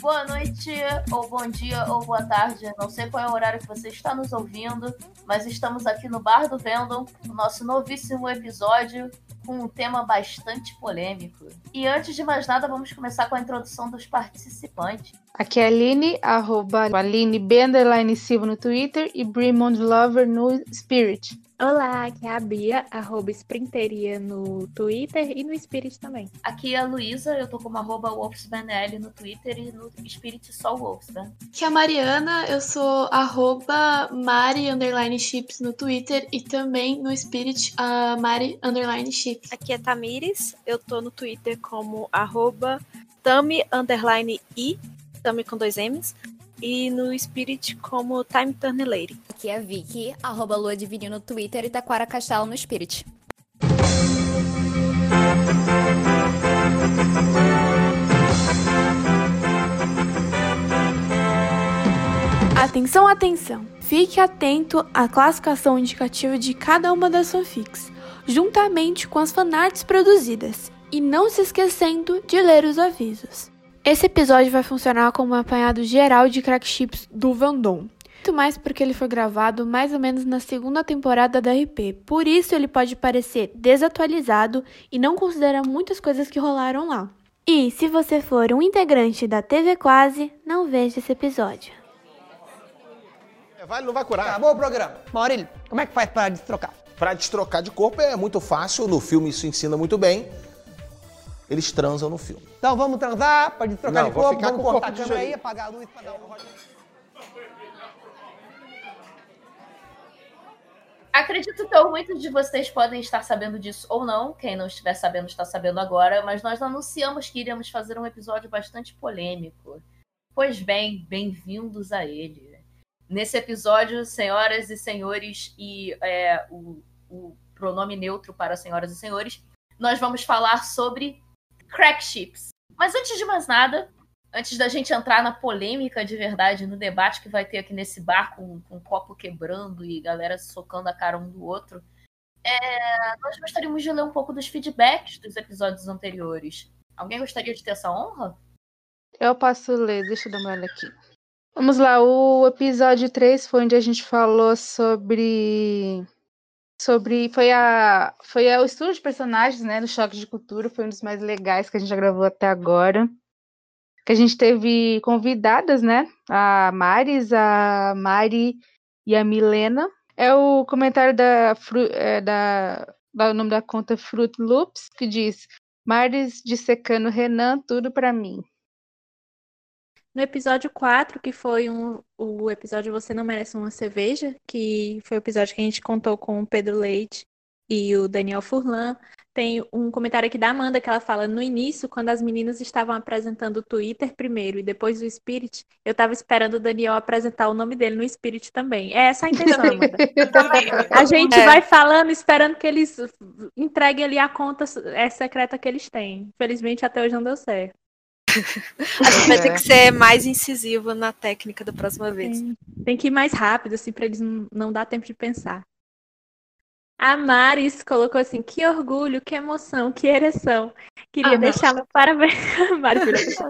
Boa noite, ou bom dia, ou boa tarde. Não sei qual é o horário que você está nos ouvindo, mas estamos aqui no Bar do Vendom, o nosso novíssimo episódio com um tema bastante polêmico. E antes de mais nada, vamos começar com a introdução dos participantes. Aqui é a Aline, arroba Aline B Silva no Twitter e Brimond Lover no Spirit. Olá, aqui é a Bia, arroba Sprinteria no Twitter e no Spirit também. Aqui é a Luísa, eu tô como arroba WolfsmanL no Twitter e no Spirit só Wolfsman. Aqui é a Mariana, eu sou arroba Mari underline chips no Twitter e também no Spirit a Mari underline chips. Aqui é Tamires, eu tô no Twitter como arroba Tami underline i, Tami com dois M's, e no Spirit como Time Turner Lady. Aqui é a Vicky, arroba Lua Divino no Twitter e Taquara Castelo no Spirit. Atenção, atenção! Fique atento à classificação indicativa de cada uma das fanfics, juntamente com as fanarts produzidas, e não se esquecendo de ler os avisos. Esse episódio vai funcionar como um apanhado geral de crack chips do Vandom. Muito mais porque ele foi gravado mais ou menos na segunda temporada da RP, por isso ele pode parecer desatualizado e não considera muitas coisas que rolaram lá. E se você for um integrante da TV Quase, não veja esse episódio. Vai, não vai curar. Acabou o programa. Maurílio, como é que faz para destrocar? Para destrocar de corpo é muito fácil, no filme isso ensina muito bem. Eles transam no filme. Então vamos transar, pode trocar Não, de vou corpo, ficar vamos com o cortar a corpo de câmera aí, joelho. apagar a luz pra dar um Acredito que muitos de vocês podem estar sabendo disso ou não. Quem não estiver sabendo está sabendo agora, mas nós anunciamos que iríamos fazer um episódio bastante polêmico. Pois bem, bem-vindos a ele. Nesse episódio, senhoras e senhores, e é, o, o pronome neutro para senhoras e senhores, nós vamos falar sobre crack chips. Mas antes de mais nada, antes da gente entrar na polêmica de verdade, no debate que vai ter aqui nesse bar com, com copo quebrando e galera socando a cara um do outro, é, nós gostaríamos de ler um pouco dos feedbacks dos episódios anteriores. Alguém gostaria de ter essa honra? Eu posso ler, deixa eu dar uma olhada aqui. Vamos lá, o episódio 3 foi onde a gente falou sobre. Sobre. Foi a. Foi a- o estudo de personagens, né? No Choque de Cultura. Foi um dos mais legais que a gente já gravou até agora. Que a gente teve convidadas, né? A Maris, a Mari e a Milena. É o comentário da. É, da, da o nome da conta Fruit Loops, que diz. Maris dissecando Renan, tudo pra mim. No episódio 4, que foi um, o episódio Você Não Merece Uma Cerveja, que foi o episódio que a gente contou com o Pedro Leite e o Daniel Furlan, tem um comentário aqui da Amanda que ela fala: No início, quando as meninas estavam apresentando o Twitter primeiro e depois o Spirit, eu tava esperando o Daniel apresentar o nome dele no Spirit também. É essa a intenção, Amanda. A gente É. vai falando, esperando que eles entreguem ali a conta é, secreta que eles têm. Infelizmente, até hoje não deu certo. A gente vai ter que ser mais incisivo na técnica da próxima vez. Tem, tem que ir mais rápido, assim, pra eles não, não dar tempo de pensar. A Maris colocou assim: que orgulho, que emoção, que ereção. Queria Ah, meu parabéns.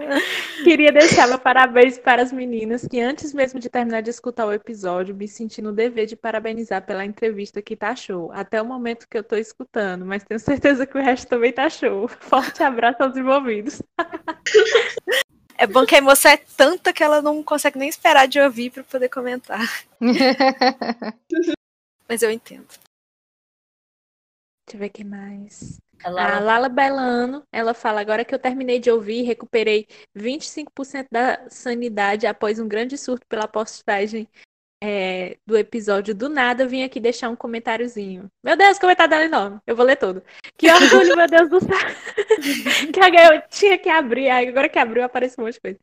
Queria deixar meu parabéns para as meninas que, antes mesmo de terminar de escutar o episódio, me senti no dever de parabenizar pela entrevista que tá show. Até o momento que eu tô escutando, mas tenho certeza que o resto também tá show. Forte abraço aos envolvidos. É bom que a emoção é tanta que ela não consegue nem esperar de ouvir para poder comentar. Mas eu entendo. Deixa eu ver o que mais. Ela- A Lala Belano, ela fala, agora que eu terminei de ouvir, recuperei 25% da sanidade após um grande surto pela postagem é, do episódio. Do nada, vim aqui deixar um comentáriozinho. Meu Deus, o comentário dela é enorme. Eu vou ler todo. Que orgulho, meu Deus do céu. que eu tinha que abrir, agora que abriu, aparece um monte de coisa.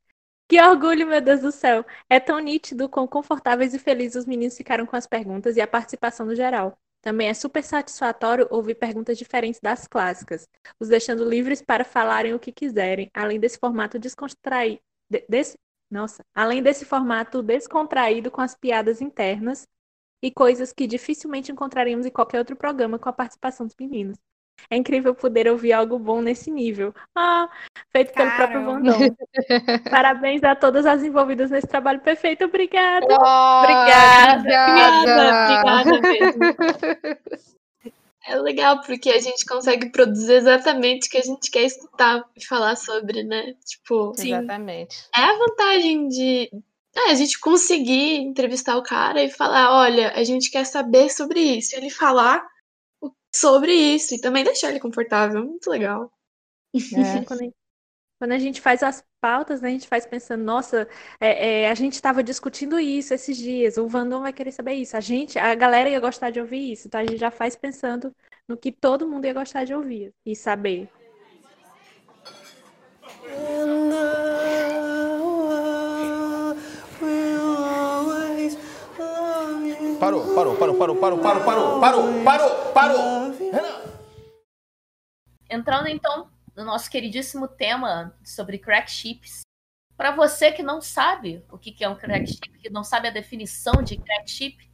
Que orgulho, meu Deus do céu. É tão nítido quão confortáveis e felizes os meninos ficaram com as perguntas e a participação no geral. Também é super satisfatório ouvir perguntas diferentes das clássicas, os deixando livres para falarem o que quiserem, além desse formato descontraído. Nossa, além desse formato descontraído com as piadas internas e coisas que dificilmente encontraríamos em qualquer outro programa com a participação dos meninos. É incrível poder ouvir algo bom nesse nível. Ah, feito pelo próprio. Vandon. Parabéns a todas as envolvidas nesse trabalho perfeito. Obrigada. Obrigada. Obrigada, obrigada mesmo. É legal porque a gente consegue produzir exatamente o que a gente quer escutar e falar sobre, né? Tipo, Exatamente. é a vantagem de é, a gente conseguir entrevistar o cara e falar, olha, a gente quer saber sobre isso. E ele falar sobre isso e também deixar ele confortável. Muito legal. É. Quando, a- quando a gente faz as pautas, né, a gente faz pensando, nossa, é, é, a gente estava discutindo isso esses dias, o Vandon vai querer saber isso, a gente, a galera ia gostar de ouvir isso, então a gente já faz pensando no que todo mundo ia gostar de ouvir e saber. Parou, parou, parou, parou, parou, parou, parou, parou, parou, parou. Entrando então no nosso queridíssimo tema sobre crack chips. Para você que não sabe o que é um crack chip, que não sabe a definição de crack chip,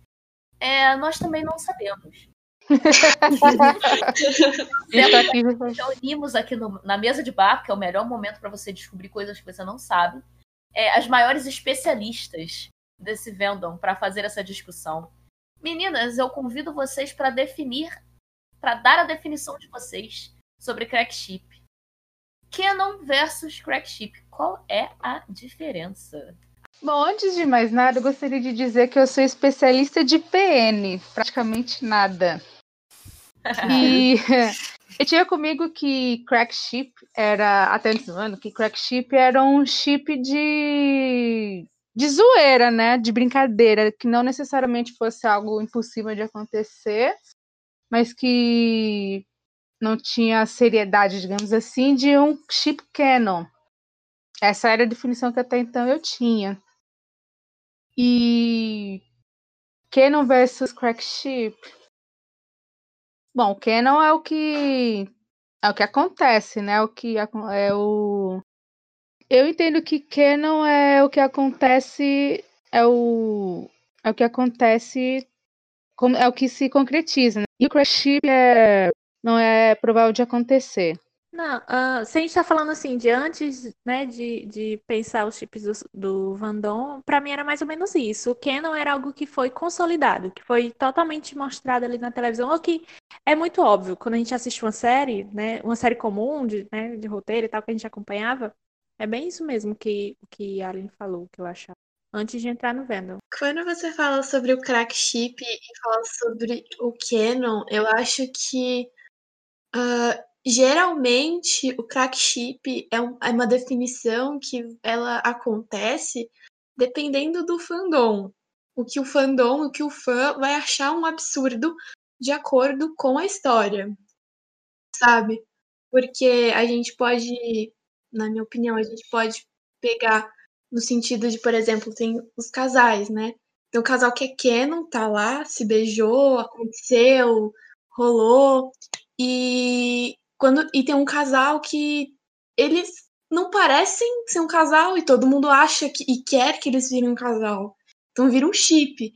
é, nós também não sabemos. Aqui. reunimos aqui no- na mesa de bar, que é o melhor momento para você descobrir coisas que você não sabe, é, as maiores especialistas desse Vendom para fazer essa discussão. Meninas, eu convido vocês para definir, para dar a definição de vocês sobre crack chip. Canon versus crack chip. Qual é a diferença? Bom, antes de mais nada, eu gostaria de dizer que eu sou especialista de PN, praticamente nada. E eu tinha comigo que crack chip era, até antes do ano, que crack chip era um chip de, de zoeira, né? De brincadeira, que não necessariamente fosse algo impossível de acontecer, mas que não tinha a seriedade, digamos assim, de um chip canon. Essa era a definição que até então eu tinha. E Canon versus Crack Chip. Bom, Canon é o que é o que acontece, né? O que é o Eu entendo que Canon é o que acontece é o é o que acontece é o que se concretiza, né? E o Crack Chip é não é provável de acontecer. Não, ah, se a gente está falando assim de antes, né, de, de pensar os chips do, do Vandon, para mim era mais ou menos isso. O Canon era algo que foi consolidado, que foi totalmente mostrado ali na televisão, o que é muito óbvio quando a gente assiste uma série, né, uma série comum de, né, de roteiro e tal que a gente acompanhava, é bem isso mesmo que o que a Aline falou, que eu achava, antes de entrar no Vandon. Quando você fala sobre o crack chip e fala sobre o Canon, eu acho que ah, geralmente o crack chip é, um- é uma definição que ela acontece dependendo do fandom. O que o fandom, o que o fã vai achar um absurdo de acordo com a história, sabe? Porque a gente pode, na minha opinião, a gente pode pegar no sentido de, por exemplo, tem os casais, né? Tem o casal que é canon, tá lá, se beijou, aconteceu, rolou. E quando e tem um casal que eles não parecem ser um casal e todo mundo acha que, e quer que eles virem um casal. Então vira um chip.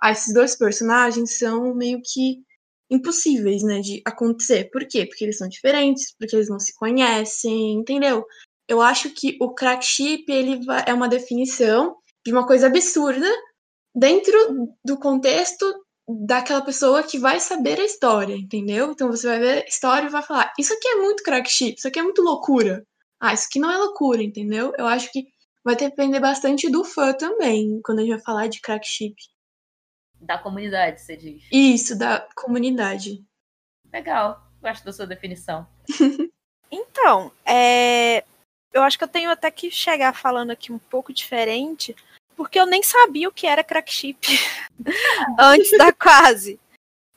Ah, esses dois personagens são meio que impossíveis, né, de acontecer. Por quê? Porque eles são diferentes, porque eles não se conhecem, entendeu? Eu acho que o crack chip ele é uma definição de uma coisa absurda dentro do contexto daquela pessoa que vai saber a história, entendeu? Então você vai ver a história e vai falar: Isso aqui é muito crack chip, isso aqui é muito loucura. Ah, isso aqui não é loucura, entendeu? Eu acho que vai depender bastante do fã também, quando a gente vai falar de crack chip. Da comunidade, você diz. Isso, da comunidade. Legal. Gosto da sua definição. Então, é, eu acho que eu tenho até que chegar falando aqui um pouco diferente, porque eu nem sabia o que era crack chip antes da quase.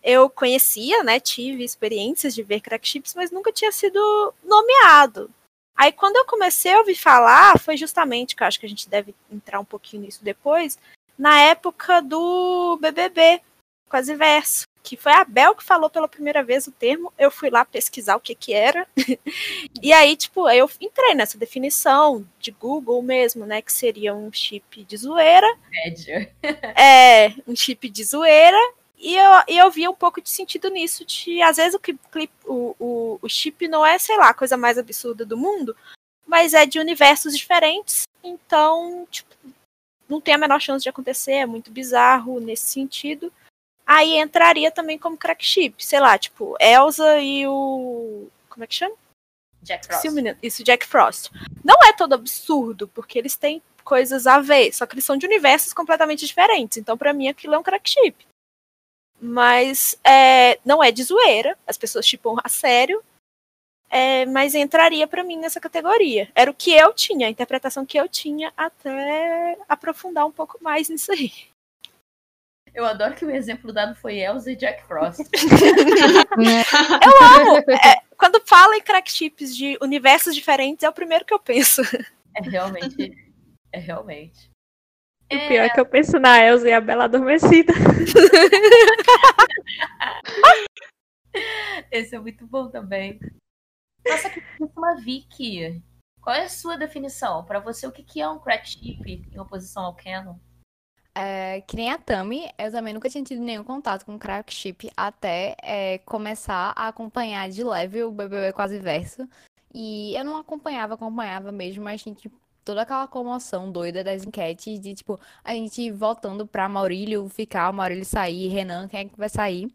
Eu conhecia, né, tive experiências de ver crack chips, mas nunca tinha sido nomeado. Aí quando eu comecei a ouvir falar, foi justamente, que eu acho que a gente deve entrar um pouquinho nisso depois, na época do BBB, quase verso, que foi a Bel que falou pela primeira vez o termo. Eu fui lá pesquisar o que que era. e aí, tipo, eu entrei nessa definição de Google mesmo, né? Que seria um chip de zoeira. Média. É, um chip de zoeira. E eu, e eu vi um pouco de sentido nisso, de às vezes o, clip, o, o, o chip não é, sei lá, a coisa mais absurda do mundo, mas é de universos diferentes. Então, tipo, não tem a menor chance de acontecer, é muito bizarro nesse sentido. Aí entraria também como crack chip, sei lá, tipo, Elsa e o. Como é que chama? Jack Frost. Isso, Jack Frost. Não é todo absurdo, porque eles têm coisas a ver, só que eles são de universos completamente diferentes. Então, para mim, aquilo é um crack chip. Mas é, não é de zoeira, as pessoas chipam a sério, é, mas entraria para mim nessa categoria. Era o que eu tinha, a interpretação que eu tinha até aprofundar um pouco mais nisso aí. Eu adoro que o exemplo dado foi Elsa e Jack Frost. eu amo! É, quando fala em crack chips de universos diferentes, é o primeiro que eu penso. É realmente. É realmente. O é... pior é que eu penso na Elsa e a Bela Adormecida. Esse é muito bom também. Nossa, uma Vicky. Qual é a sua definição? Para você, o que é um crack chip em oposição ao canon? É, que nem a Tami, eu também nunca tinha tido nenhum contato com crack chip até é, começar a acompanhar de leve o BBB Quase Verso. E eu não acompanhava, acompanhava mesmo, mas tinha tipo, toda aquela comoção doida das enquetes de, tipo, a gente voltando pra Maurílio ficar, Maurílio sair, Renan, quem é que vai sair?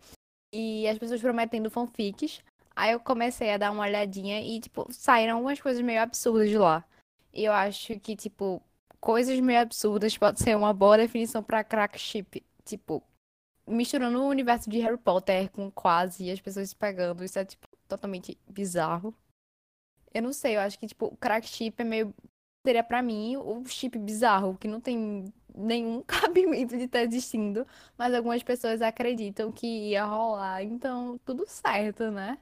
E as pessoas prometendo fanfics. Aí eu comecei a dar uma olhadinha e, tipo, saíram algumas coisas meio absurdas de lá. E eu acho que, tipo, coisas meio absurdas pode ser uma boa definição para crack chip. Tipo, misturando o universo de Harry Potter com quase as pessoas se pegando, isso é, tipo, totalmente bizarro. Eu não sei, eu acho que, tipo, crack chip é meio. Seria para mim o chip bizarro, que não tem nenhum cabimento de estar existindo, mas algumas pessoas acreditam que ia rolar, então tudo certo, né?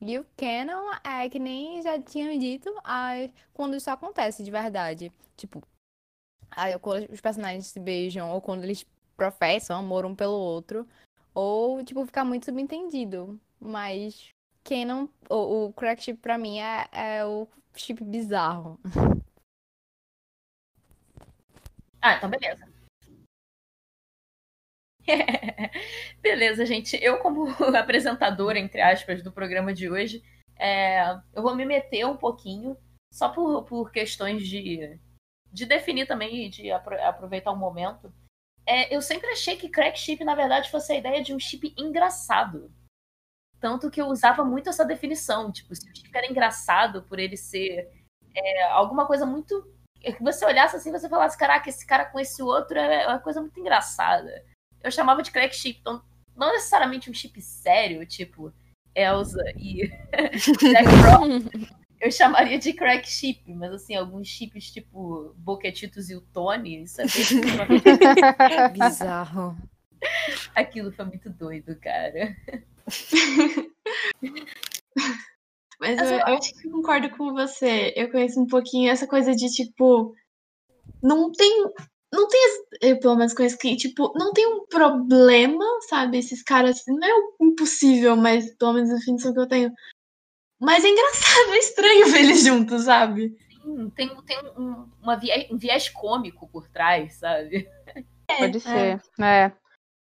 E o canon é que nem já tinha dito, aí, quando isso acontece de verdade. Tipo, aí, quando os personagens se beijam, ou quando eles professam amor um pelo outro, ou, tipo, ficar muito subentendido. Mas canon, o, o crack chip pra mim é, é o chip bizarro. Ah, então beleza. Beleza, gente. Eu, como apresentadora, entre aspas, do programa de hoje, é, eu vou me meter um pouquinho, só por, por questões de, de definir também e de aproveitar o um momento. É, eu sempre achei que crack chip, na verdade, fosse a ideia de um chip engraçado. Tanto que eu usava muito essa definição. Tipo, se o chip era engraçado por ele ser é, alguma coisa muito. Que você olhasse assim você falasse, caraca, esse cara com esse outro é uma coisa muito engraçada eu chamava de crack chip. Então, não necessariamente um chip sério, tipo Elsa e Jack Frost. Eu chamaria de crack chip, mas assim, alguns chips tipo Boquetitos e o Tony, isso é bizarro. Aquilo foi muito doido, cara. Mas eu, eu acho que eu concordo com você. Eu conheço um pouquinho essa coisa de tipo. Não tem não tem, eu pelo menos conheço que, tipo, não tem um problema, sabe? Esses caras, não é impossível, mas pelo menos a definição que eu tenho. Mas é engraçado, é estranho ver eles juntos, sabe? Sim, tem, tem um, uma viés, um viés cômico por trás, sabe? É, Pode ser, é. é.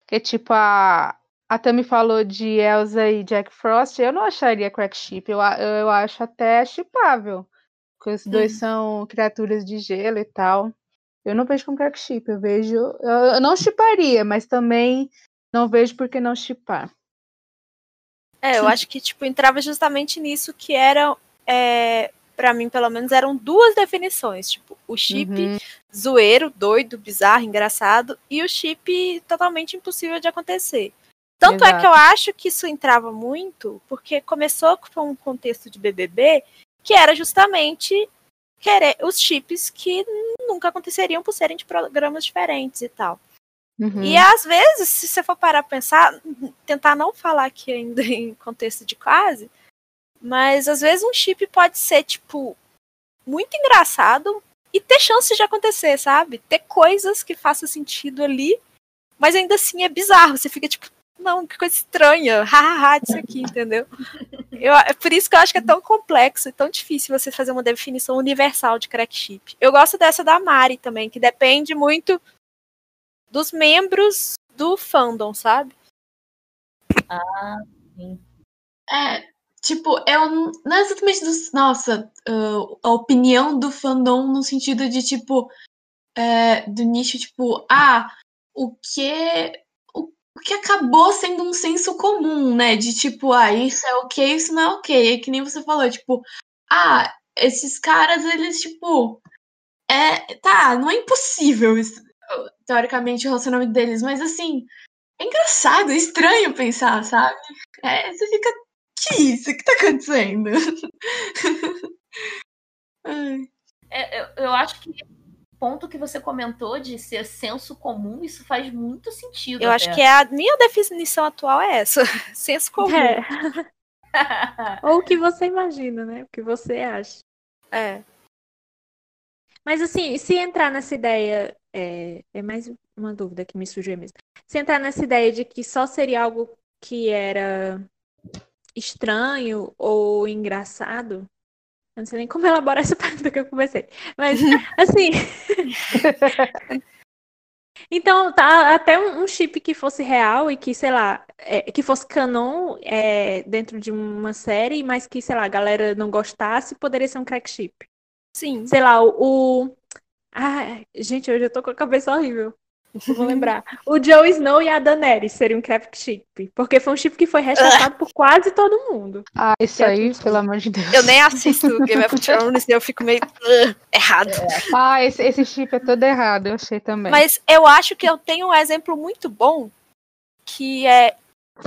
Que tipo, a, a Tami falou de Elsa e Jack Frost, eu não acharia crack chip, eu, eu acho até chipável. Porque os dois hum. são criaturas de gelo e tal. Eu não vejo como crack chip, eu vejo. Eu, eu não chiparia, mas também não vejo por que não chipar. É, eu acho que tipo entrava justamente nisso que era, é, para mim pelo menos eram duas definições, tipo o chip uhum. zoeiro, doido, bizarro, engraçado e o chip totalmente impossível de acontecer. Tanto Exato. é que eu acho que isso entrava muito porque começou com um contexto de BBB que era justamente querer os chips que nunca aconteceriam por serem de programas diferentes e tal. Uhum. E às vezes, se você for parar pra pensar, tentar não falar aqui ainda em contexto de quase, mas às vezes um chip pode ser, tipo, muito engraçado e ter chance de acontecer, sabe? Ter coisas que façam sentido ali, mas ainda assim é bizarro. Você fica tipo, não, que coisa estranha, hahaha, disso aqui, entendeu? Eu, é por isso que eu acho que é tão complexo e tão difícil você fazer uma definição universal de crack chip. Eu gosto dessa da Mari também, que depende muito dos membros do fandom, sabe? Ah, sim. É, tipo, eu não é exatamente dos, nossa, ah, a opinião do fandom no sentido de, tipo, é, do nicho, tipo, ah, o que. Que acabou sendo um senso comum, né? De tipo, ah, isso é ok, isso não é ok. É que nem você falou, tipo, ah, esses caras, eles, tipo. É, tá, não é impossível, teoricamente, o relacionamento deles, mas assim, é engraçado, é estranho pensar, sabe? É, você fica, que isso? O que tá acontecendo? É, eu, eu acho que ponto que você comentou de ser senso comum, isso faz muito sentido. Eu acho que é a minha definição atual é essa, senso comum. É. Ou o que você imagina, né? O que você acha. É. Mas assim, se entrar nessa ideia, é, é mais uma dúvida que me surgiu mesmo. Se entrar nessa ideia de que só seria algo que era estranho ou engraçado, eu não sei nem como elaborar essa pergunta que eu comecei. Mas, assim. Então, tá até um chip que fosse real e que, sei lá, é, que fosse canon é, dentro de uma série, mas que, sei lá, a galera não gostasse, poderia ser um crack chip. Sim. Sei lá, o. o- Ah, gente, hoje eu tô com a cabeça horrível. Vou lembrar. O Jon Snow e a Daenerys seriam um crack chip. Porque foi um chip que foi rechaçado por quase todo mundo. Ah, isso aí, pelo amor de Deus. Eu nem assisto Game of Thrones e eu fico meio errado. Ah, esse, esse chip é todo errado, eu achei também. Mas eu acho que eu tenho um exemplo muito bom, que é.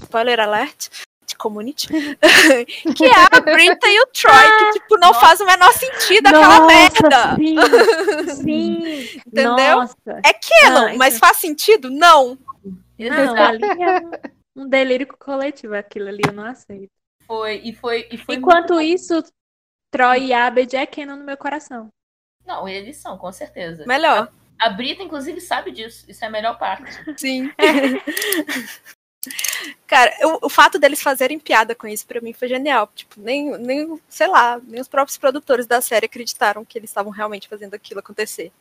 Spoiler alert. Community. que é a Brita e o Troy, que, tipo, não faz o menor sentido aquela Nossa, merda. Sim, sim. Entendeu? Nossa. É canon, Ah, mas isso- faz sentido? Não. Não, ali é um, um delírio coletivo, aquilo ali eu não aceito. Foi, e foi, e foi Enquanto muito- isso, Troy e Abed é canon no meu coração. Não, eles são, com certeza. Melhor. A Brita, inclusive, sabe disso. Isso é a melhor parte. Sim. Cara, o, o fato deles fazerem piada com isso pra mim foi genial. Tipo, nem, nem, sei lá, nem os próprios produtores da série acreditaram que eles estavam realmente fazendo aquilo acontecer.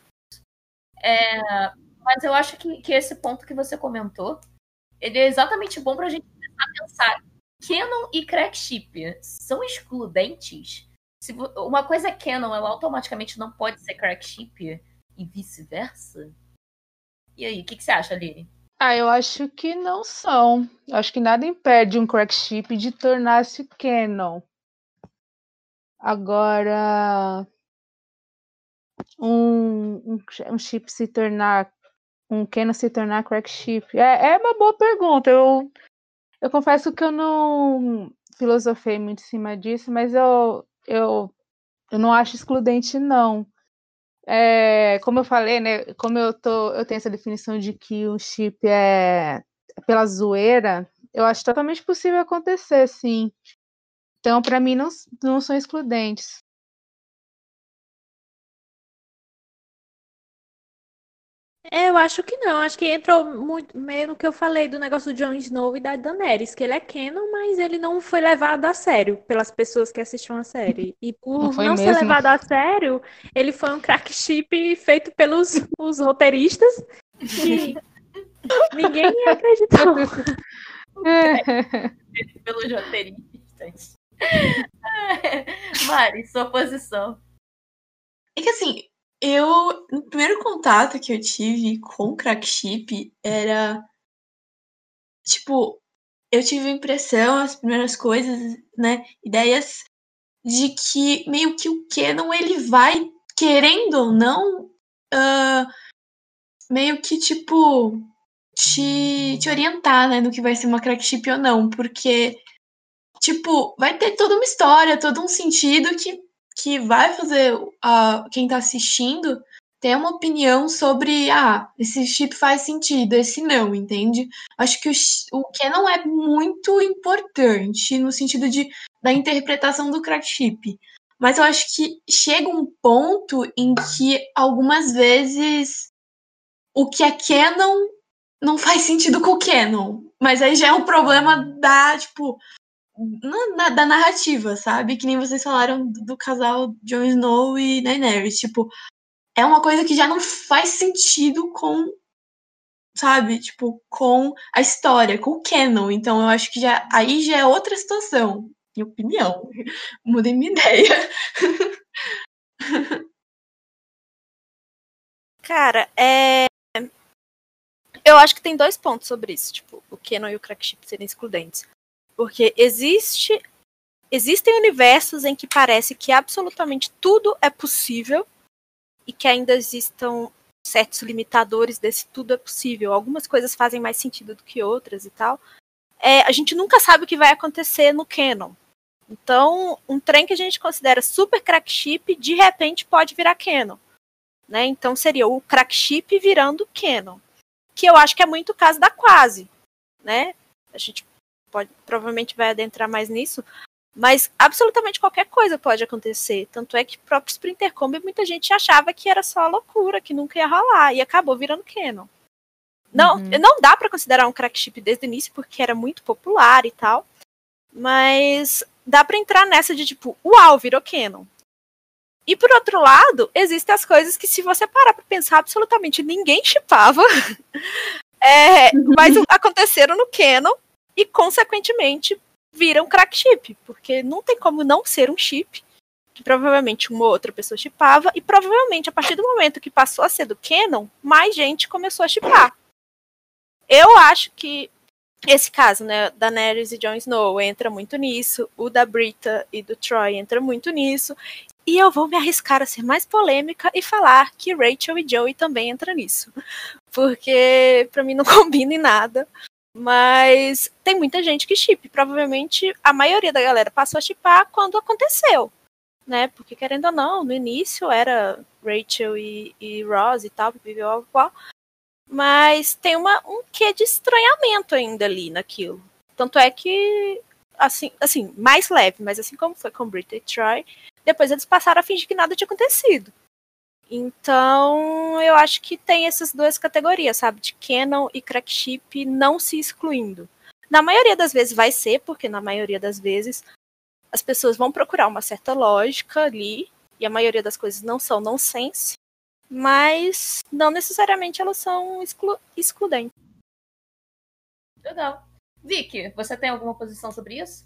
É, mas eu acho que, que esse ponto que você comentou, ele é exatamente bom pra gente pensar. Canon e crack chip são excludentes? Se uma coisa é canon, ela automaticamente não pode ser crack chip e vice-versa? E aí, o que, que você acha, Aline? Ah, eu acho que não são. Eu acho que nada impede um crack chip de tornar-se canon. Agora, um, um, chip se tornar. Um canon se tornar crack chip. É, é uma boa pergunta. Eu, eu confesso que eu não filosofei muito em cima disso, mas eu, eu, eu não acho excludente, não. É, como eu falei, né? Como eu tô, eu tenho essa definição de que o chip é pela zoeira, eu acho totalmente possível acontecer, sim. Então, para mim, não, não são excludentes. É, Eu acho que não, acho que entrou muito meio no que eu falei do negócio do Jon Snow e da Daenerys, que ele é canon, mas ele não foi levado a sério pelas pessoas que assistiam a série. E por Não não ser levado a sério, ele foi um crack chip feito pelos os roteiristas que ninguém acreditou. Pelos roteiristas. Mari, sua posição. É que assim, eu. No primeiro contato que eu tive com o crack chip era. Tipo, eu tive a impressão, as primeiras coisas, né? Ideias de que meio que o Canon ele vai, querendo ou não, ah, meio que tipo. Te, te orientar, né, no que vai ser uma crack chip ou não, porque, tipo, vai ter toda uma história, todo um sentido que que vai fazer a quem tá assistindo ter uma opinião sobre ah, esse chip faz sentido, esse não, entende? Acho que o, o que não é muito importante no sentido de da interpretação do crack chip. Mas eu acho que chega um ponto em que algumas vezes o que é canon não faz sentido com o canon. Mas aí já é um problema da, tipo, na- na- da narrativa, sabe? Que nem vocês falaram do, do casal Jon Snow e Daenerys. Tipo, é uma coisa que já não faz sentido com, sabe? Tipo, com a história, com o canon. Então eu acho que já aí já é outra situação. Minha opinião. Mudei minha ideia. Cara, é. Eu acho que tem dois pontos sobre isso, tipo, o Canon e o Crackship serem excludentes. Porque existe. Existem universos em que parece que absolutamente tudo é possível e que ainda existam certos limitadores desse tudo é possível. Algumas coisas fazem mais sentido do que outras e tal. É, a gente nunca sabe o que vai acontecer no Canon. Então, um trem que a gente considera super crack chip, de repente pode virar Canon. Né? Então seria o crack chip virando Canon. Que eu acho que é muito o caso da Quase. Né? A gente pode, provavelmente vai adentrar mais nisso. Mas absolutamente qualquer coisa pode acontecer. Tanto é que o próprio Sprinter Combi muita gente achava que era só loucura, que nunca ia rolar. E acabou virando Canon. Não, Uhum. não dá pra considerar um crack chip desde o início, porque era muito popular e tal. Mas dá pra entrar nessa de tipo, uau, virou Canon. E por outro lado, existem as coisas que, se você parar pra pensar, absolutamente ninguém chipava. é, mas aconteceram no Canon e, consequentemente, viram crack chip. Porque não tem como não ser um chip que provavelmente uma outra pessoa chipava, e provavelmente a partir do momento que passou a ser do Canon, mais gente começou a chipar. Eu acho que esse caso, né, da Daenerys e Jon Snow entra muito nisso, o da Brita e do Troy entra muito nisso, e eu vou me arriscar a ser mais polêmica e falar que Rachel e Joey também entram nisso, porque pra mim não combina em nada. Mas tem muita gente que chip. Provavelmente a maioria da galera passou a chipar quando aconteceu. Né? Porque querendo ou não, no início era Rachel e, e Ross e tal, viveu mas tem uma, um quê de estranhamento ainda ali naquilo. Tanto é que, assim, assim, mais leve, mas assim como foi com Brit e Troy, depois eles passaram a fingir que nada tinha acontecido. Então, eu acho que tem essas duas categorias, sabe? De canon e crack chip não se excluindo. Na maioria das vezes vai ser, porque na maioria das vezes as pessoas vão procurar uma certa lógica ali, e a maioria das coisas não são nonsense, mas não necessariamente elas são exclu excludentes. Legal. Vicky, você tem alguma posição sobre isso?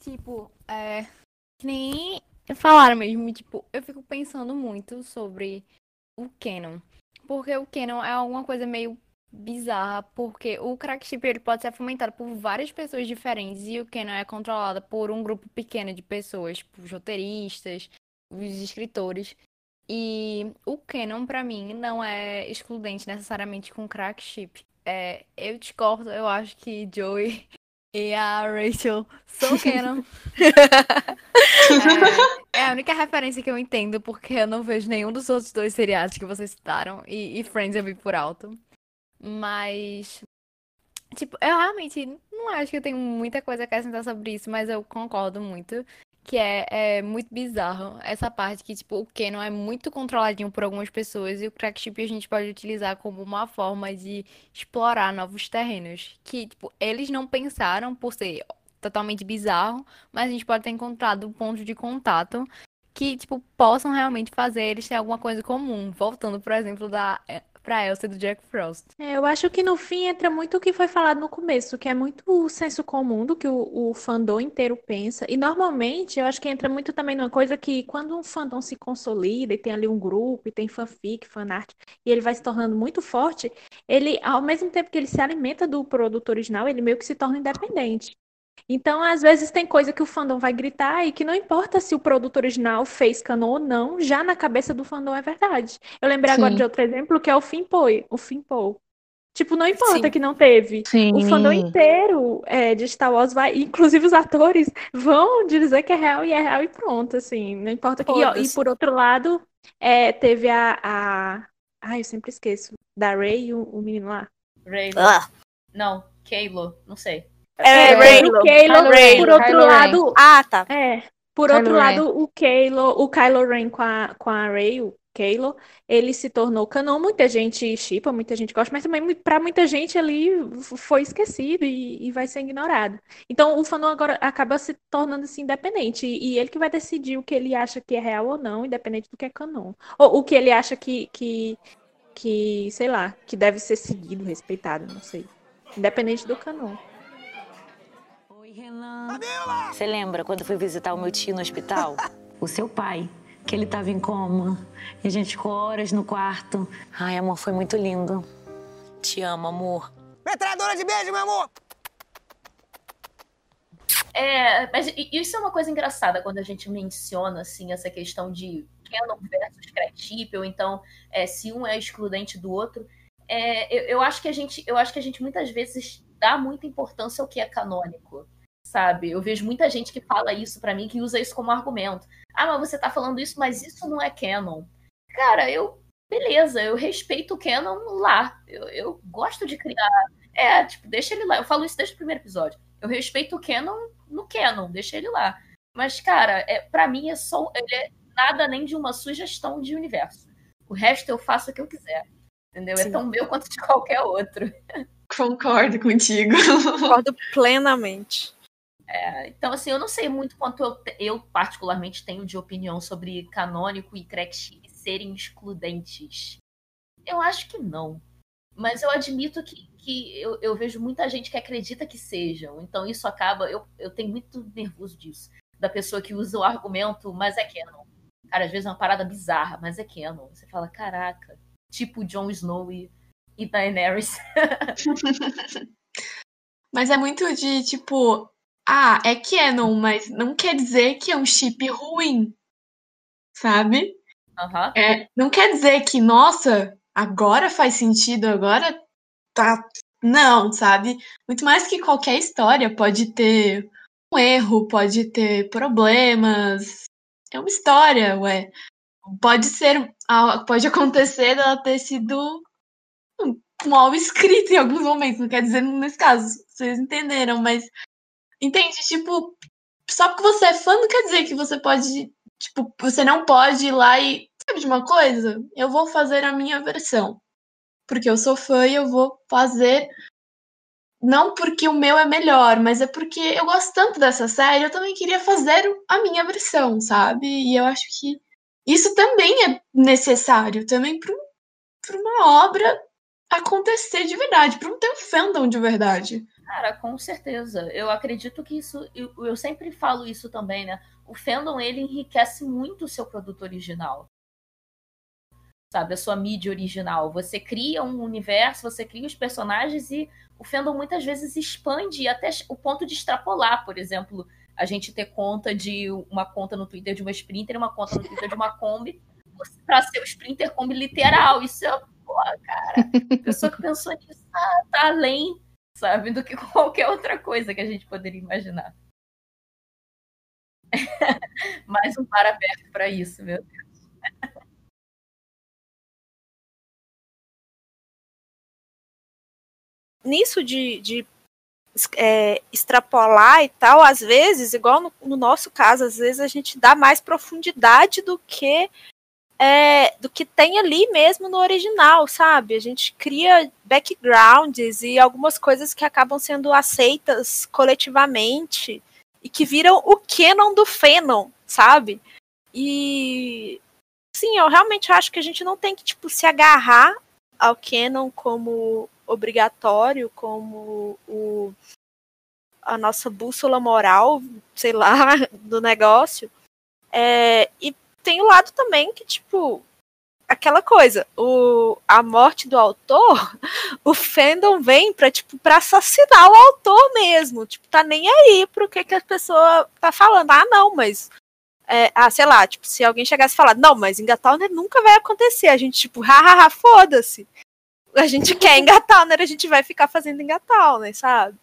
Tipo, é. Que nem falaram mesmo, tipo, eu fico pensando muito sobre o Canon. Porque o Canon é alguma coisa meio bizarra, porque o crack chip ele pode ser fomentado por várias pessoas diferentes e o Canon é controlado por um grupo pequeno de pessoas, tipo, os roteiristas, os escritores. E o Canon, pra mim, não é excludente necessariamente com crack chip. É, eu discordo, eu acho que Joey e a Rachel são Canon. É, é a única referência que eu entendo, porque eu não vejo nenhum dos outros dois seriados que vocês citaram. E, e Friends eu vi por alto. Mas. Tipo, eu realmente não acho que eu tenho muita coisa a acrescentar sobre isso, mas eu concordo muito. Que é, é muito bizarro essa parte que, tipo, o Canon é muito controladinho por algumas pessoas e o crack chip a gente pode utilizar como uma forma de explorar novos terrenos. Que, tipo, eles não pensaram por ser totalmente bizarro, mas a gente pode ter encontrado pontos de contato que, tipo, possam realmente fazer eles terem alguma coisa comum. Voltando, por exemplo, da, pra Elsa do Jack Frost. É, eu acho que no fim entra muito o que foi falado no começo, que é muito o senso comum do que o, o fandom inteiro pensa. E normalmente eu acho que entra muito também numa coisa que quando um fandom se consolida e tem ali um grupo, e tem fanfic, fanart, e ele vai se tornando muito forte, ele, ao mesmo tempo que ele se alimenta do produto original, ele meio que se torna independente. Então, às vezes, tem coisa que o fandom vai gritar e que não importa se o produto original fez canon ou não, já na cabeça do fandom é verdade. Eu lembrei agora Sim. de outro exemplo, que é o Finpoi, o Finpo. Tipo, não importa Sim. que não teve. Sim. O fandom inteiro é, de Star Wars vai, inclusive os atores, vão dizer que é real e é real e pronto, assim. Não importa que. E, ó, e por outro lado, é, teve a, a. Ai, eu sempre esqueço. Da Rey e o, o menino lá. Raylo. Ah. Não, Kaylo, não sei. É, É, Raylo. o Kylo, por outro Kylo lado, Ah, tá. é, por Kylo outro lado, o Kylo, o Kylo Ren com a, com a Rey, o Kylo, ele se tornou canon. Muita gente chipa, muita gente gosta, mas também para muita gente ali foi esquecido e, e, vai ser ignorado. Então o fandom agora acaba se tornando assim, independente. E, e, ele que vai decidir o que ele acha que é real ou não, independente do que é canon. Ou o que ele acha que, que, que sei lá, que deve ser seguido, respeitado, não sei. Independente do canon. Renan. Você lembra quando eu fui visitar o meu tio no hospital? o seu pai que ele estava em coma. E a gente ficou horas no quarto. Ai, amor, foi muito lindo. Te amo, amor. Metralhadora de beijo, meu amor! É, mas isso é uma coisa engraçada quando a gente menciona assim essa questão de canon versus crack ou então é, se um é excludente do outro. É, eu, eu, acho que a gente, eu acho que a gente muitas vezes dá muita importância ao que é canônico sabe? Eu vejo muita gente que fala isso para mim, que usa isso como argumento. Ah, mas você tá falando isso, mas isso não é canon. Cara, eu. Beleza, eu respeito o canon lá. Eu, eu gosto de criar. É, tipo, deixa ele lá. Eu falo isso desde o primeiro episódio. Eu respeito o canon no canon, deixa ele lá. Mas, cara, é, para mim é só. Ele é nada nem de uma sugestão de universo. O resto eu faço o que eu quiser. Entendeu? É Sim. É tão meu quanto de qualquer outro. Concordo contigo. Concordo plenamente. É, então, assim, eu não sei muito quanto eu, eu particularmente tenho de opinião sobre canônico e crack serem excludentes. Eu acho que não. Mas eu admito que, que eu, eu, vejo muita gente que acredita que sejam. Então isso acaba. Eu, eu tenho muito nervoso disso. Da pessoa que usa o argumento, mas é canon. Cara, às vezes é uma parada bizarra, mas é canon. Você fala, caraca. Tipo Jon Snow e, e Daenerys. mas é muito de, tipo, ah, é canon, mas não quer dizer que é um chip ruim, sabe? Uhum. É, não quer dizer que, nossa, agora faz sentido, agora tá. Não, sabe? Muito mais que qualquer história pode ter um erro, pode ter problemas. É uma história, ué. Pode ser. Pode acontecer dela ter sido mal escrita em alguns momentos, não quer dizer nesse caso, vocês entenderam, mas Entende? Tipo, só porque você é fã não quer dizer que você pode. Tipo, você não pode ir lá e. Sabe de uma coisa? Eu vou fazer a minha versão. Porque eu sou fã e eu vou fazer. Não porque o meu é melhor, mas é porque eu gosto tanto dessa série, eu também queria fazer a minha versão, sabe? E eu acho que isso também é necessário também para uma obra acontecer de verdade, para não ter um fandom de verdade. Cara, com certeza. Eu acredito que isso. Eu, eu sempre falo isso também, né? O fandom ele enriquece muito o seu produto original. Sabe, a sua mídia original. Você cria um universo, você cria os personagens e o fandom muitas vezes expande até o ponto de extrapolar, por exemplo, a gente ter conta de uma conta no Twitter de uma Sprinter e uma conta no Twitter de uma Kombi para ser o Sprinter Kombi literal. Isso é, porra, cara. A pessoa que pensou nisso tá, tá além sabe? Do que qualquer outra coisa que a gente poderia imaginar. Mais um par aberto para isso, meu Deus. Nisso de, de é, extrapolar e tal, às vezes, igual no, no, nosso caso, às vezes a gente dá mais profundidade do que é, do que tem ali mesmo no original, sabe? A gente cria backgrounds e algumas coisas que acabam sendo aceitas coletivamente e que viram o canon do Fenon, sabe? E sim, eu realmente acho que a gente não tem que tipo se agarrar ao canon como obrigatório, como o a nossa bússola moral, sei lá, do negócio. É, e tem o lado também que, tipo, aquela coisa, o, a morte do autor, o fandom vem pra, tipo, pra assassinar o autor mesmo. Tipo, tá nem aí pro que, que a pessoa tá falando. Ah, não, mas. É, ah, sei lá, tipo, se alguém chegasse e falar, não, mas engatar nunca vai acontecer. A gente, tipo, hahaha, foda-se. A gente quer engatar, né? A gente vai ficar fazendo engatar, né, sabe?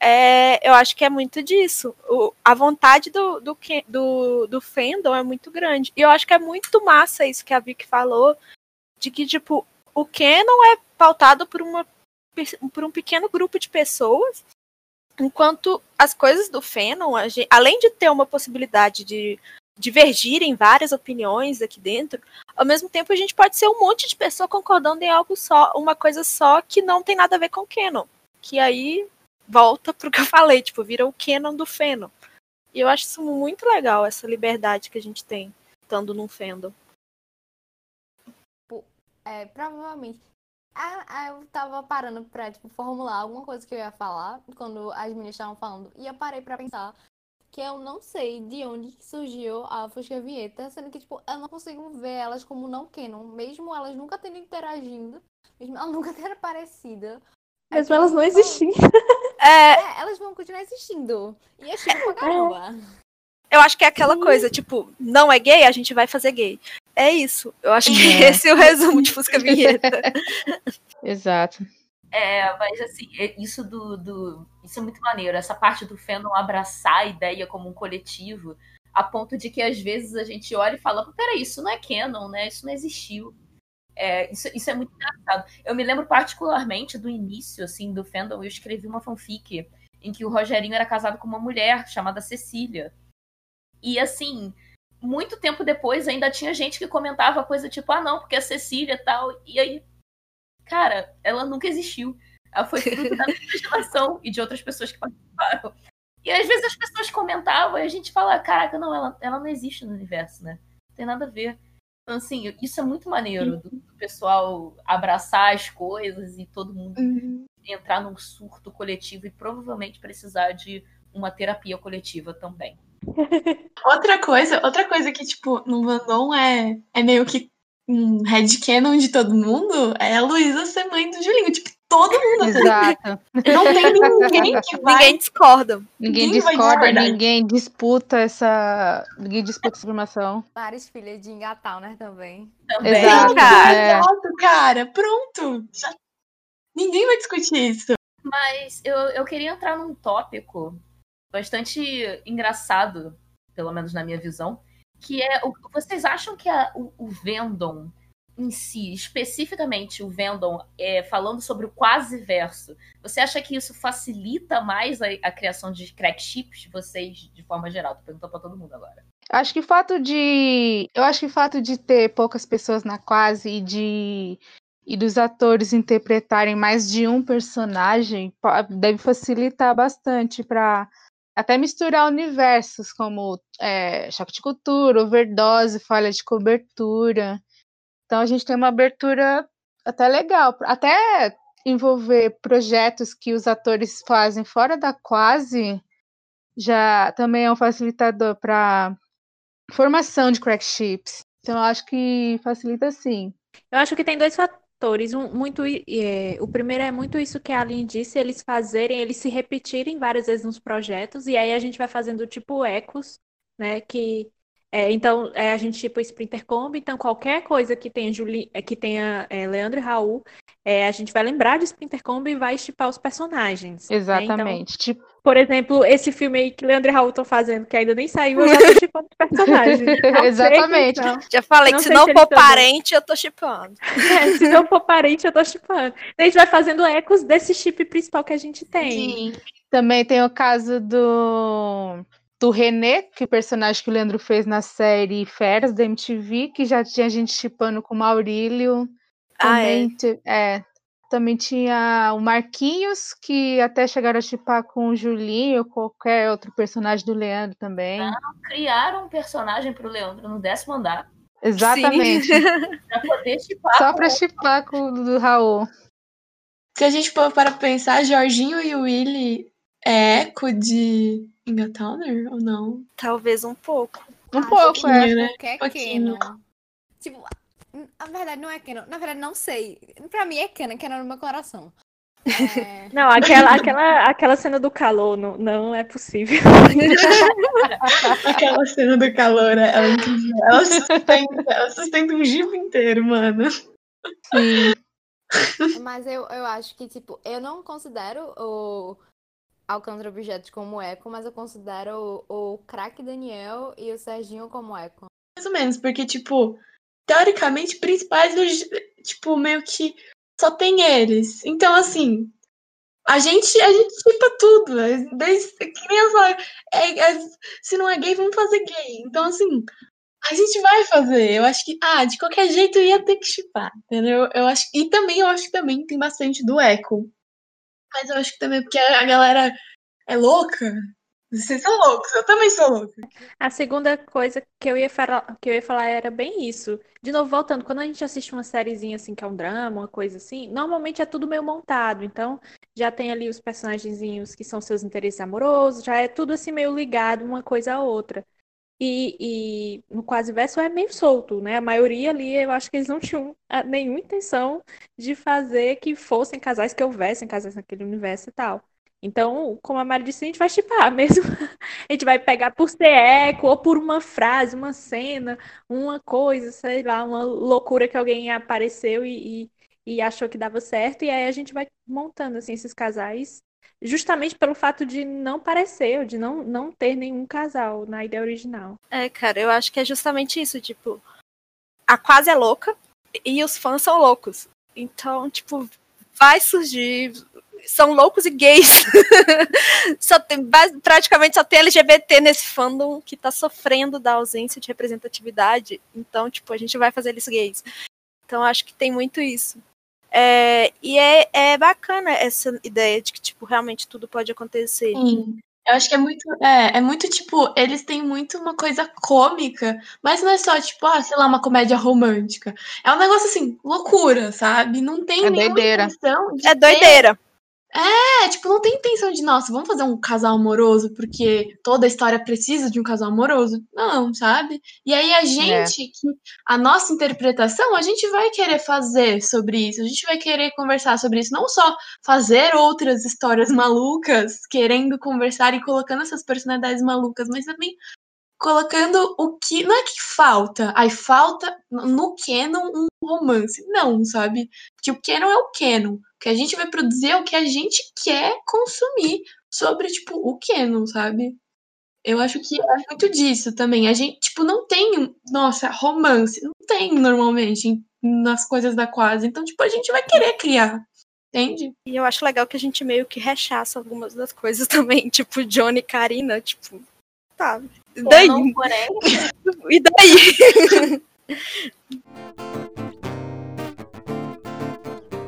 É, eu acho que é muito disso. O, a vontade do, do, do, do fandom é muito grande. E eu acho que é muito massa isso que a Vicky falou, de que, tipo, o canon é pautado por, uma, por um pequeno grupo de pessoas, enquanto as coisas do fandom, além de ter uma possibilidade de divergirem várias opiniões aqui dentro, ao mesmo tempo a gente pode ser um monte de pessoa concordando em algo só, uma coisa só que não tem nada a ver com o canon. Que aí volta pro que eu falei, tipo, vira o canon do fandom. E eu acho isso muito legal, essa liberdade que a gente tem estando num fandom. É, provavelmente. Ah, ah, eu tava parando pra, tipo, formular alguma coisa que eu ia falar quando as meninas estavam falando. E eu parei pra pensar que eu não sei de onde surgiu a Fusca Vinheta, sendo que, tipo, eu não consigo ver elas como não canon, mesmo elas nunca tendo interagindo, mesmo elas nunca terem aparecido. É mesmo elas não existindo. É... é... elas vão continuar existindo. E é chique pra caramba. Eu acho que é aquela coisa, tipo, não é gay, a gente vai fazer gay. É isso. Eu acho que é. esse é o resumo de Fusca Vinheta. Exato. É, mas assim, isso do, do. Isso é muito maneiro, essa parte do fandom abraçar a ideia como um coletivo, a ponto de que às vezes a gente olha e fala, peraí, isso não é canon, né? Isso não existiu. É, isso, isso é muito engraçado. Eu me lembro particularmente do início, assim, do fandom, eu escrevi uma fanfic em que o Rogerinho era casado com uma mulher chamada Cecília. E assim, muito tempo depois ainda tinha gente que comentava coisa tipo, ah não, porque a Cecília e tal. E aí, cara, ela nunca existiu. Ela foi fruto da imaginação e de outras pessoas que participaram. E às vezes as pessoas comentavam e a gente fala, caraca, não, ela, ela não existe no universo, né? Não tem nada a ver. Então, assim, isso é muito maneiro do, do pessoal abraçar as coisas e todo mundo uhum. entrar num surto coletivo e provavelmente precisar de uma terapia coletiva também. outra coisa, outra coisa que, tipo, no Vandon é, é meio que um headcanon de todo mundo é a Luísa ser mãe do Julinho. Tipo, todo mundo. Exato. Não tem ninguém que vai... Ninguém discorda. Ninguém, ninguém discorda, ninguém disputa essa... Ninguém disputa essa afirmação. Várias filhas de engatal, né, também. Também, Exato, cara. é. Exato, cara. Pronto. Já... Ninguém vai discutir isso. Mas eu, eu queria entrar num tópico bastante engraçado, pelo menos na minha visão, que é o, vocês acham que a, o, o Vendom em si, especificamente o Vendom, é, falando sobre o quase verso, você acha que isso facilita mais a, a criação de crack chips, vocês, de forma geral? Tô perguntando pra todo mundo agora. Acho que o fato de. Eu acho que o fato de ter poucas pessoas na quase e de. E dos atores interpretarem mais de um personagem deve facilitar bastante para até misturar universos como é, choque de cultura, overdose, falha de cobertura. Então a gente tem uma abertura até legal, até envolver projetos que os atores fazem fora da quase já também é um facilitador para formação de crack chips. Então acho que facilita sim. Eu acho que tem dois fatores atores, um, muito é, o primeiro é muito isso que a Aline disse, eles fazerem, eles se repetirem várias vezes nos projetos, e aí a gente vai fazendo tipo ecos, né? Que é, então é, a gente tipo Sprinter Combi, então qualquer coisa que tenha Juli, é, que tenha é, Leandro e Raul, é, a gente vai lembrar de Sprinter Combi e vai estipar os personagens. Exatamente. Né? Então, tipo, por exemplo, esse filme aí que Leandro e Raul estão fazendo, que ainda nem saiu, eu já tô chipando os personagens. Exatamente. Não. Já falei não que se não se for parente, eu tô chipando. É, se não for parente, eu tô chipando. A gente vai fazendo ecos desse chip principal que a gente tem. Sim. Também tem o caso do do René, que é o personagem que o Leandro fez na série Férias da MTV, que já tinha gente chipando com o Maurílio. Ah, também, é? é? Também tinha o Marquinhos, que até chegaram a chipar com o Julinho ou qualquer outro personagem do Leandro também. Não, criaram um personagem pro Leandro no décimo andar. Exatamente. pra poder chipar. Só pra chipar com o do Raul. Se a gente for para pensar, Jorginho e Willy é eco de Inga Towner ou não? Talvez um pouco. Um pouco, é. Né? Um pouquinho. Tipo, na verdade, não é canon. Na verdade, não sei. Pra mim é canon, canon no meu coração. É... Não, aquela, aquela, aquela cena do calor não, não é possível. aquela cena do calor, é, ela, é ela, sustenta, ela sustenta um giro inteiro, mano. Sim. Mas eu, eu acho que, tipo, eu não considero o Alcântara Objetos como eco, mas eu considero o, o craque Daniel e o Serginho como eco. Mais ou menos, porque, tipo, teoricamente, principais. Tipo, meio que só tem eles. Então, assim, A gente, a gente chipa tudo. é, Desde, falo, é- é- se não é gay, vamos fazer gay. Então, assim, a gente vai fazer. Eu acho que, ah, de qualquer jeito ia ter que chipar, entendeu? Eu acho, e também eu acho que também tem bastante do eco. Mas eu acho que também porque a galera é louca. Vocês são loucos, eu também sou louca. A segunda coisa que eu ia falar, que eu ia falar era bem isso. De novo, voltando, quando a gente assiste uma sériezinha assim, que é um drama, uma coisa assim, normalmente é tudo meio montado. Então, já tem ali os personagenzinhos que são seus interesses amorosos, já é tudo assim meio ligado uma coisa à outra. E, e no quase verso é meio solto, né? A maioria ali, eu acho que eles não tinham ah, nenhuma intenção de fazer que fossem casais que houvessem casais naquele universo e tal. Então, como a Mari disse, a gente vai chipar mesmo. A gente vai pegar por ser eco, ou por uma frase, uma cena, uma coisa, sei lá, uma loucura que alguém apareceu e, e, e achou que dava certo. E aí a gente vai montando assim, esses casais, justamente pelo fato de não parecer, de não, não ter nenhum casal na ideia original. É, cara, eu acho que é justamente isso, tipo, a quase é louca e os fãs são loucos. Então, tipo, vai surgir. São loucos e gays. só tem, praticamente só tem LGBT nesse fandom que tá sofrendo da ausência de representatividade. Então, tipo, a gente vai fazer eles gays. Então, acho que tem muito isso. É, e é, é bacana essa ideia de que, tipo, realmente tudo pode acontecer. Sim. Eu acho que é muito, é, é muito tipo, eles têm muito uma coisa cômica, mas não é só tipo, ah, sei lá, uma comédia romântica. É um negócio assim, loucura, sabe? Não tem É nenhuma doideira. intenção de É ter- doideira. É, tipo, não tem intenção de, nossa, vamos fazer um casal amoroso porque toda a história precisa de um casal amoroso. Não, sabe? E aí a gente, que a nossa interpretação, a gente vai querer fazer sobre isso, a gente vai querer conversar sobre isso, não só fazer outras histórias malucas, querendo conversar e colocando essas personalidades malucas, mas também colocando o que. Não é que falta, aí falta no canon um romance. Não, sabe? Porque o canon é o canon. O que a gente vai produzir é o que a gente quer consumir sobre, tipo, o canon, sabe? Eu acho que é muito disso também. A gente, tipo, não tem, nossa, romance. Não tem normalmente nas coisas da quase. Então, tipo, a gente vai querer criar. Entende? E eu acho legal que a gente meio que rechaça algumas das coisas também. Tipo, Johnny e Karina, tipo, tá. E daí? não, porém, E daí?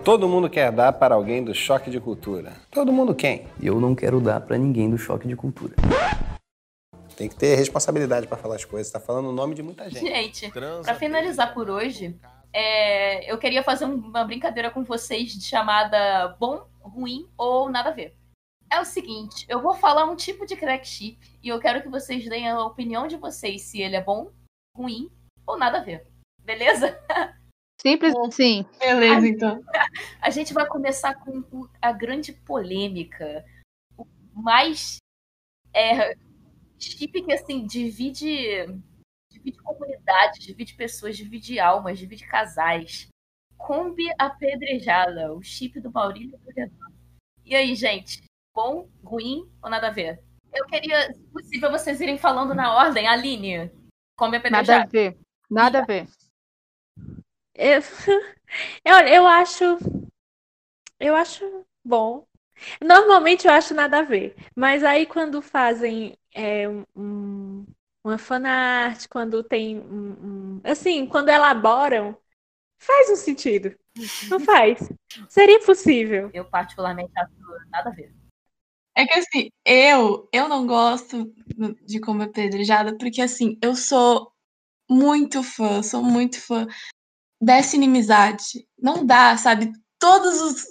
Todo mundo quer dar para alguém do choque de cultura. Todo mundo quem? E eu não quero dar pra ninguém do choque de cultura. Tem que ter responsabilidade pra falar as coisas. Tá falando o nome de muita gente. Gente, pra finalizar por hoje, é, eu queria fazer um- uma brincadeira com vocês chamada bom, ruim ou nada a ver. É o seguinte, eu vou falar um tipo de crack chip e eu quero que vocês deem a opinião de vocês se ele é bom, ruim ou nada a ver. Beleza? Simples assim. Beleza, então. A gente vai começar com a grande polêmica. O mais é, chip que assim divide, divide comunidades, divide pessoas, divide almas, divide casais. Kombi apedrejada, o chip do Maurílio e do Renan. E aí, gente? Bom, ruim ou nada a ver? Eu queria, se possível, vocês irem falando na ordem. Aline, Kombi Nada a apedrejada. ver. Nada a ver. Eu, eu, eu acho. Eu acho bom. Normalmente eu acho nada a ver. Mas aí quando fazem é, um- um- uma fanart, quando tem um, um- assim, quando elaboram, faz um sentido. Não faz. Seria possível. Eu particularmente acho nada a ver. É que assim, eu, eu não gosto de como apedrejada, porque assim, eu sou muito fã, sou muito fã dessa inimizade. Não dá, sabe? Todos os.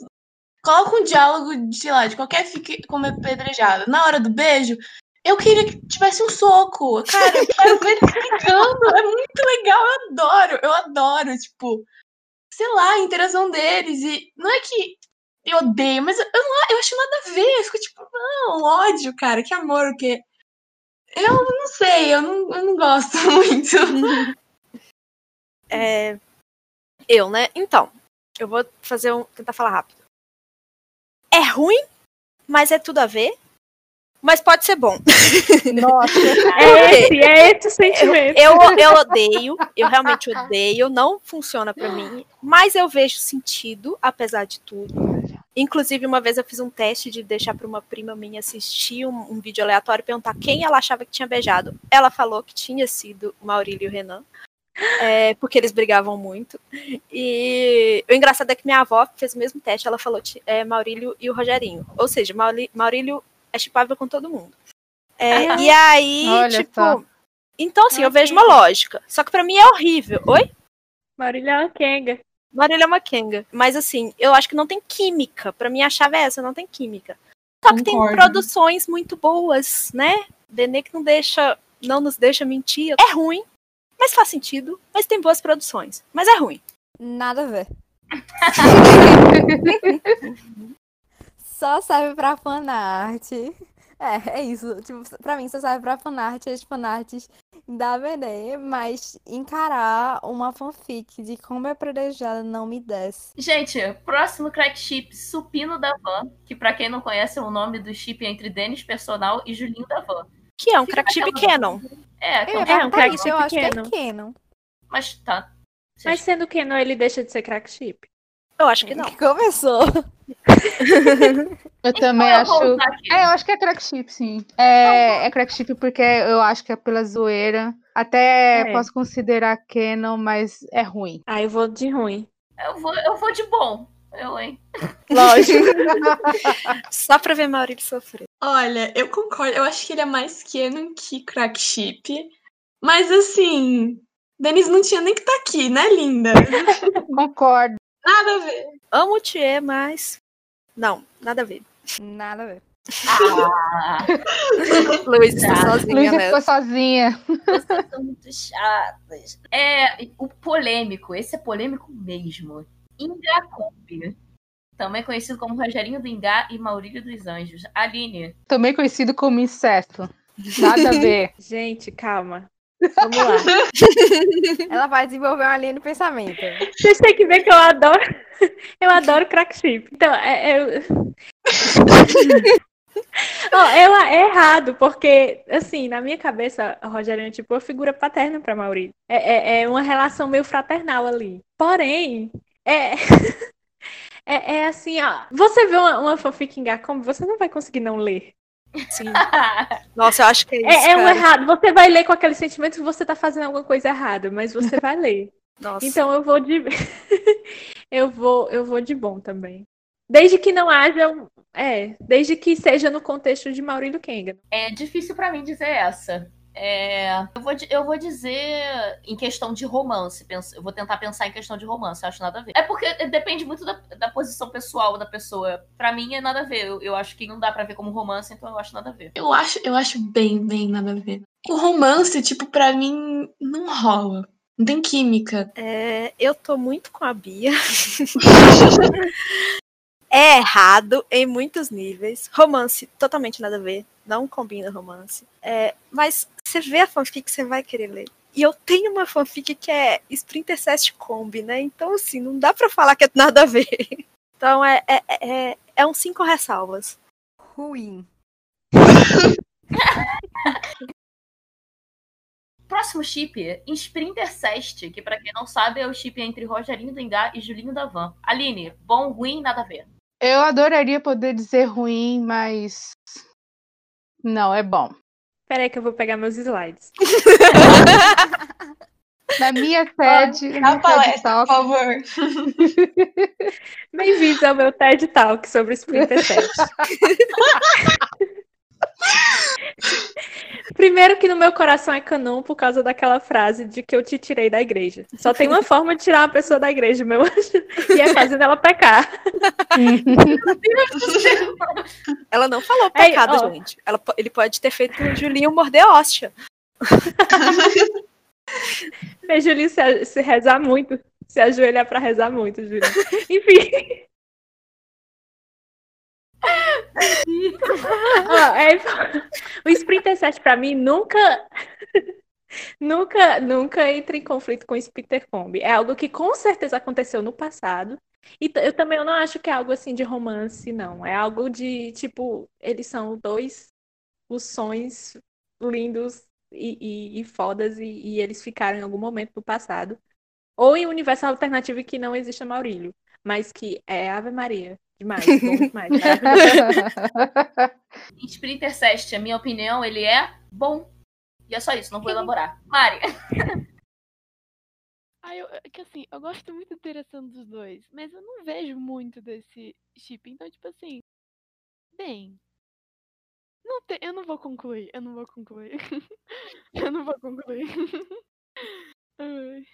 Coloca um diálogo, de, sei lá, de qualquer fique como apedrejada. Na hora do beijo, eu queria que tivesse um soco. Cara, eu quero ver brigando. É muito legal, eu adoro, eu adoro, tipo, sei lá, a interação deles. E não é que eu odeio, mas eu, não- eu acho nada a ver. Eu fico tipo, não, ódio, cara, que amor, o quê? Eu não sei, eu não, eu não gosto muito. É, eu, né? Então, eu vou fazer um. tentar falar rápido. É ruim, mas é tudo a ver. Mas pode ser bom. Nossa. É esse, é esse o sentimento. Eu, eu odeio, eu realmente odeio, não funciona pra mim, mas eu vejo sentido, apesar de tudo. Inclusive, uma vez eu fiz um teste de deixar para uma prima minha assistir um, um, vídeo aleatório e perguntar quem ela achava que tinha beijado. Ela falou que tinha sido Maurílio e Renan. É, porque eles brigavam muito. E o engraçado é que minha avó fez o mesmo teste. Ela falou é, Maurílio e o Rogerinho. Ou seja, Maurílio é chipável com todo mundo. É, ah, e aí, tipo. Só. Então, assim, eu vejo uma lógica. Só que para mim é horrível. Oi? Maurílio é uma Kenga. Maurílio é uma Kenga. Mas, assim, eu acho que não tem química. Para mim, a chave é essa: não tem química. Só que Concordo. tem produções muito boas, né? Denê que não deixa, não nos deixa mentir. É ruim, mas faz sentido. Mas tem boas produções. Mas é ruim. Nada a ver. Só serve pra fanart. É, é isso. Tipo, pra mim só serve pra fanart as fanarts da BD, mas encarar uma fanfic de como é predejada não me desce. Gente, próximo crack chip, Supino da Van, que pra quem não conhece é o nome do chip entre Denis Personal e Julinho da Van. Que é um crack chip canon. É, que é, é um crack chip eu acho canon. Que é canon. Mas tá. Mas sendo canon, ele deixa de ser crack chip? Eu acho que não. Começou. eu também acho. É, eu acho que é crack chip, sim. É, é crack chip porque eu acho que é pela zoeira. Até é. posso considerar canon, mas é ruim. Ah, eu vou de ruim. Eu vou, eu vou de bom. Eu, hein? Lógico. Só pra ver Maurício sofrer. Olha, eu concordo. Eu acho que ele é mais canon que crack chip. Mas assim, Denise não tinha nem que estar tá aqui, né, linda? Concordo. Nada a ver. Amo o Thier, mas. Não, nada a ver. Nada a ver. Ah. Luiz está sozinha. Luiz ficou sozinha. Vocês são muito chatas. É, o polêmico, esse é polêmico mesmo. Ingacumbi. Também conhecido como Rogerinho do Ingá e Maurílio dos Anjos. Aline. Também conhecido como inseto. Nada a ver. Gente, calma. Vamos lá. Ela vai desenvolver uma linha de pensamento. Vocês têm que ver que eu adoro. Eu adoro crack chip. Então, é, é... oh, ela é errado, porque, assim, na minha cabeça, a Rogerinho é tipo uma figura paterna pra Maurício. É, é, é uma relação meio fraternal ali. Porém, é. É, é assim, ó. Você vê uma, uma fanfic em Gacom, você não vai conseguir não ler. Sim. Nossa, eu acho que é isso. É, é um errado. Você vai ler com aquele sentimento que você tá fazendo alguma coisa errada, mas você vai ler. Nossa. Então eu vou de. eu vou, eu vou de bom também. Desde que não haja. Um... É, desde que seja no contexto de Maurílio Kenga. É difícil para mim dizer essa. É, eu, vou, eu vou dizer em questão de romance. Penso, eu vou tentar pensar em questão de romance, eu acho nada a ver. É porque depende muito da, da posição pessoal da pessoa. Para mim é nada a ver. Eu, eu, acho que não dá para ver como romance, então eu acho nada a ver. Eu acho, eu acho bem, bem nada a ver. O romance, tipo, para mim não rola. Não tem química. É, eu tô muito com a Bia. é errado em muitos níveis. Romance, totalmente nada a ver. Não combina romance. É, mas você vê a fanfic, você vai querer ler. E eu tenho uma fanfic que é Sprinter Cest Combi, né? Então, assim, não dá pra falar que é nada a ver. Então, é, é, é, é um cinco ressalvas. Ruim. Próximo chip, Sprinter Cest, que para quem não sabe é o chip entre Rogerinho do Engá e Julinho da Van. Aline, bom, ruim, nada a ver. Eu adoraria poder dizer ruim, mas não, é bom. Peraí que eu vou pegar meus slides. Na minha TED. Na palestra, Talk. por favor. Bem-vindos ao meu TED Talk sobre Splinter Cell. Primeiro que no meu coração é canon por causa daquela frase de que eu te tirei da igreja. Só tem uma forma de tirar uma pessoa da igreja, meu anjo, e é fazendo ela pecar. ela não falou pecado, Ei, gente. Ela, ele pode ter feito o Julinho morder hóstia. Fez Julinho se, se rezar muito, se ajoelhar para rezar muito, Julinho. Enfim é, o Sprinter 7 para mim nunca nunca nunca entra em conflito com o Sprinter Combi. É algo que com certeza aconteceu no passado. E eu também eu não acho que é algo assim de romance, não. É algo de tipo, eles são dois os sons lindos e, e, e fodas e, e, eles ficaram em algum momento no passado. Ou em um universo alternativo que não existe Maurílio, mas que é Ave Maria Demais, bom demais. Splinter Cell, a minha opinião, ele é bom. E é só isso, não vou elaborar. Mari, Ah, eu, é que assim, eu gosto muito da interação dos dois, mas eu não vejo muito desse chip. Então, tipo assim, bem. Não te, eu não vou concluir, eu não vou concluir. eu não vou concluir.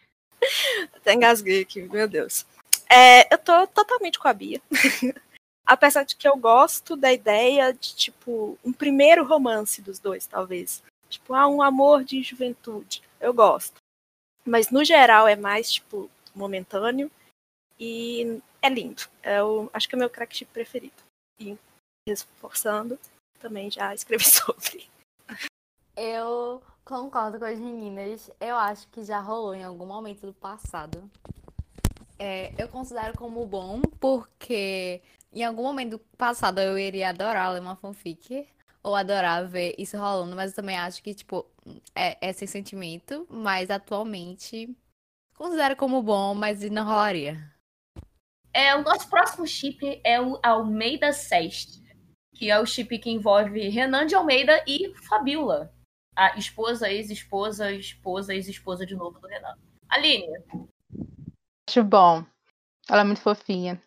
Até engasguei aqui, meu Deus. É, eu tô totalmente com a Bia. Apesar de que eu gosto da ideia de, tipo, um primeiro romance dos dois, talvez. Tipo, ah, um amor de juventude. Eu gosto. Mas no geral é mais, tipo, momentâneo. E é lindo. Eu acho que é o meu crack chip preferido. E reforçando, também já escrevi sobre. Eu concordo com as meninas. Eu acho que já rolou em algum momento do passado. É, eu considero como bom porque em algum momento do passado eu iria adorar ler uma fanfic ou adorar ver isso rolando, mas eu também acho que, tipo, é, é sem sentimento, mas atualmente considero como bom, mas não rolaria. é, o nosso próximo chip é o Almeida Sest, que é o chip que envolve Renan de Almeida e Fabiola, a esposa, ex-esposa, esposa, ex-esposa de novo do Renan. Aline, Acho bom. Ela é muito fofinha.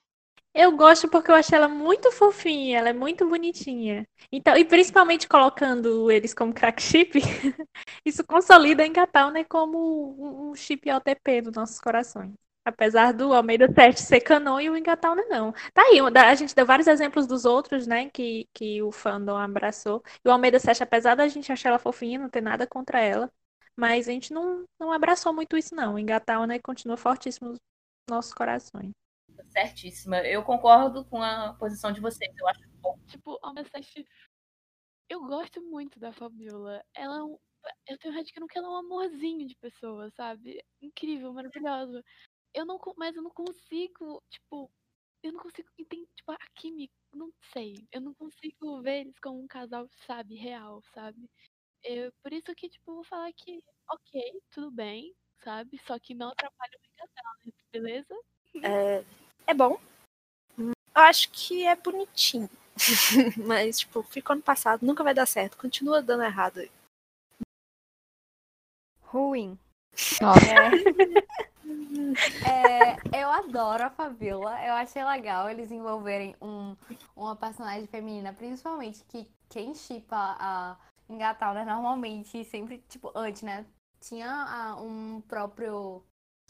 Eu gosto porque eu acho ela muito fofinha, ela é muito bonitinha. Então, e principalmente colocando eles como crack chip, isso consolida Engatal, né, como um- chip OTP dos nossos corações. Apesar do Almeida 7 ser canon e o Engatal não é não. Tá aí, a gente deu vários exemplos dos outros, né, que, que o fandom abraçou. E o Almeida 7, apesar da gente achar ela fofinha, não ter nada contra ela, mas a gente não, não abraçou muito isso não. O né, continua fortíssimo nossos corações. certíssima. Eu concordo com a posição de vocês. Eu acho bom. Tipo, a Message. Eu gosto muito da Fabiola. Ela é um. Eu tenho headcanon que ela é um amorzinho de pessoa, sabe? Incrível, maravilhosa. Eu não, mas eu não consigo, tipo, eu não consigo entender, tipo, a química, não sei. Eu não consigo ver eles como um casal, sabe, real, sabe? Eu, por isso que, tipo, eu vou falar que, ok, tudo bem, sabe? Só que não atrapalha o casal, né? Beleza? É, é bom. Eu acho que é bonitinho. Mas, tipo, ficou no passado, nunca vai dar certo. Continua dando errado aí. Ruim. Nossa. É, eu adoro a Fabiola. Eu achei legal eles envolverem um, uma personagem feminina, principalmente que quem chipa a Engatal, né? Normalmente, sempre, tipo, antes, né? Tinha ah, um próprio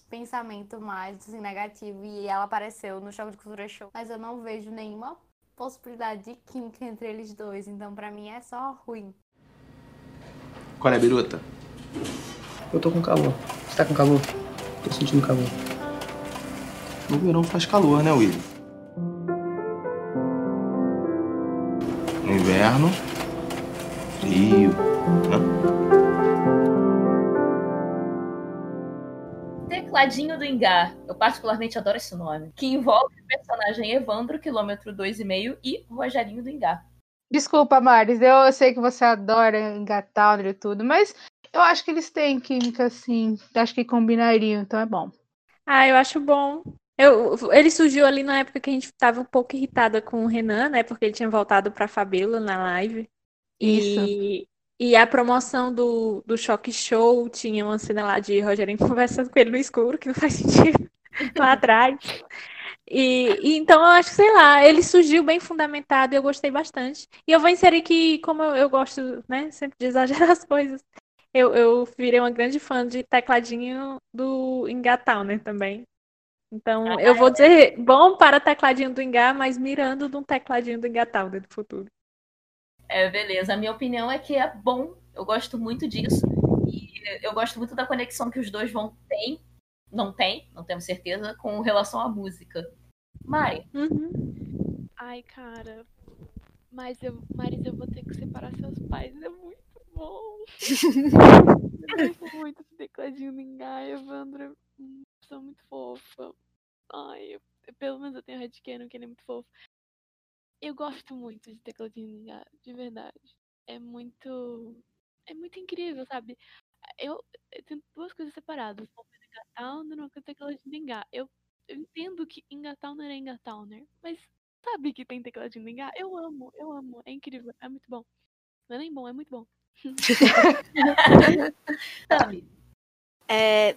pensamento mais assim, negativo e ela apareceu no Choque de Cultura Show. Mas eu não vejo nenhuma possibilidade de química entre eles dois. Então, pra mim, é só ruim. Qual é, Biruta? Eu tô com calor. Você tá com calor? Tô sentindo calor. No verão faz calor, né, William? No inverno, frio. Né? Tecladinho do Engar. Eu particularmente adoro esse nome. Que envolve o personagem Evandro, quilômetro 2,5, e Rogerinho do Engar. Desculpa, Maris, eu sei que você adora engatar e tudo, mas eu acho que eles têm química, sim. Acho que combinariam, então é bom. Ah, eu acho bom. Eu, ele surgiu ali na época que a gente tava um pouco irritada com o Renan, né? Porque ele tinha voltado pra Fabíola na live. E, e a promoção do, do Choque Show tinha uma cena lá de Rogerinho conversando com ele no escuro, que não faz sentido, lá atrás. E, e então eu acho que, sei lá, ele surgiu bem fundamentado e eu gostei bastante. E eu vou inserir que, como eu, eu gosto, né, sempre de exagerar as coisas, eu, eu virei uma grande fã de tecladinho do Engatal, né, também. Então, eu vou dizer bom para tecladinho do Engar, mas mirando num tecladinho do Engatal no futuro. É, beleza. A minha opinião é que é bom. Eu gosto muito disso. E eu gosto muito da conexão que os dois vão ter. Não tem, não temos certeza, com relação à música. Mari, Ai, cara. Mas eu, Maris, eu vou ter que separar seus pais. É muito bom. eu gosto muito do tecladinho do Engai, Evandro. uma pessoa muito fofa. Ai, eu- pelo menos eu tenho headcanon que ele é muito fofo. Eu gosto muito de tecladinho do Engai, de verdade. É muito. É muito incrível, sabe? Eu, eu tenho duas coisas separadas. Uma coisa Engatowner e uma coisa tecladinho do Engai. Eu, eu entendo que Engatowner é Engatowner, mas sabe que tem tecladinho Engar? Eu amo, eu amo. É incrível, é muito bom. Não é nem bom, é muito bom. É, é.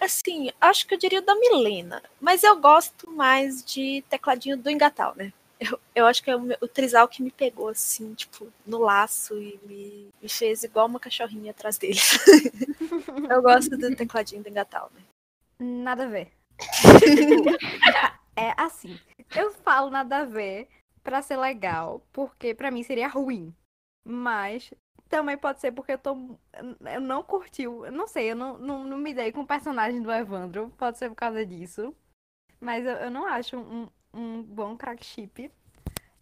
Assim, acho que eu diria da Milena. Mas eu gosto mais de tecladinho do Engatal, né? Eu, eu acho que é o, meu- o trisal que me pegou, assim, tipo, no laço e me, me fez igual uma cachorrinha atrás dele. eu gosto do tecladinho do Engatal, né? Nada a ver. é assim. Eu falo nada a ver pra ser legal, porque pra mim seria ruim. Mas também pode ser porque eu tô. Eu não curti. o- Eu não sei, eu não, não, não me dei com o personagem do Evandro. Pode ser por causa disso. Mas eu, eu não acho um, um bom crack chip.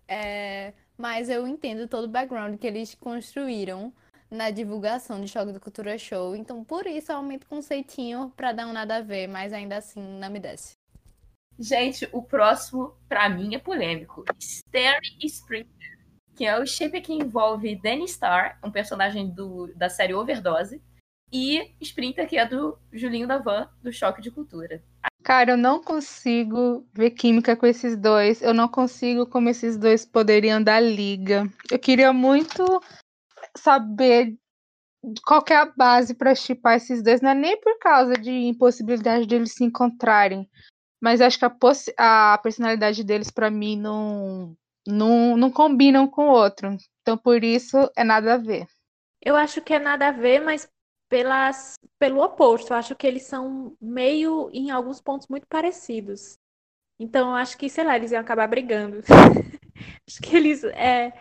É, mas eu entendo todo o background que eles construíram na divulgação de Choque da Cultura Show. Então, por isso, eu aumento o conceitinho pra dar um nada a ver, mas ainda assim não me desce. Gente, o próximo, pra mim, é polêmico. Starry Sprinter, que é o shape que envolve Danny Starr, um personagem do, da série Overdose, e Sprinter, que é do Julinho da Van, do Choque de Cultura. Cara, eu não consigo ver química com esses dois. Eu não consigo como esses dois poderiam dar liga. Eu queria muito saber qual é a base pra chipar esses dois. Não é nem por causa de impossibilidade deles se encontrarem. Mas acho que a, a personalidade deles, pra mim, não, não, não combinam com o outro. Então, por isso, é nada a ver. Eu acho que é nada a ver, mas pelas, pelo oposto. Eu acho que eles são meio, em alguns pontos, muito parecidos. Então, eu acho que, sei lá, eles iam acabar brigando. Acho que eles. É...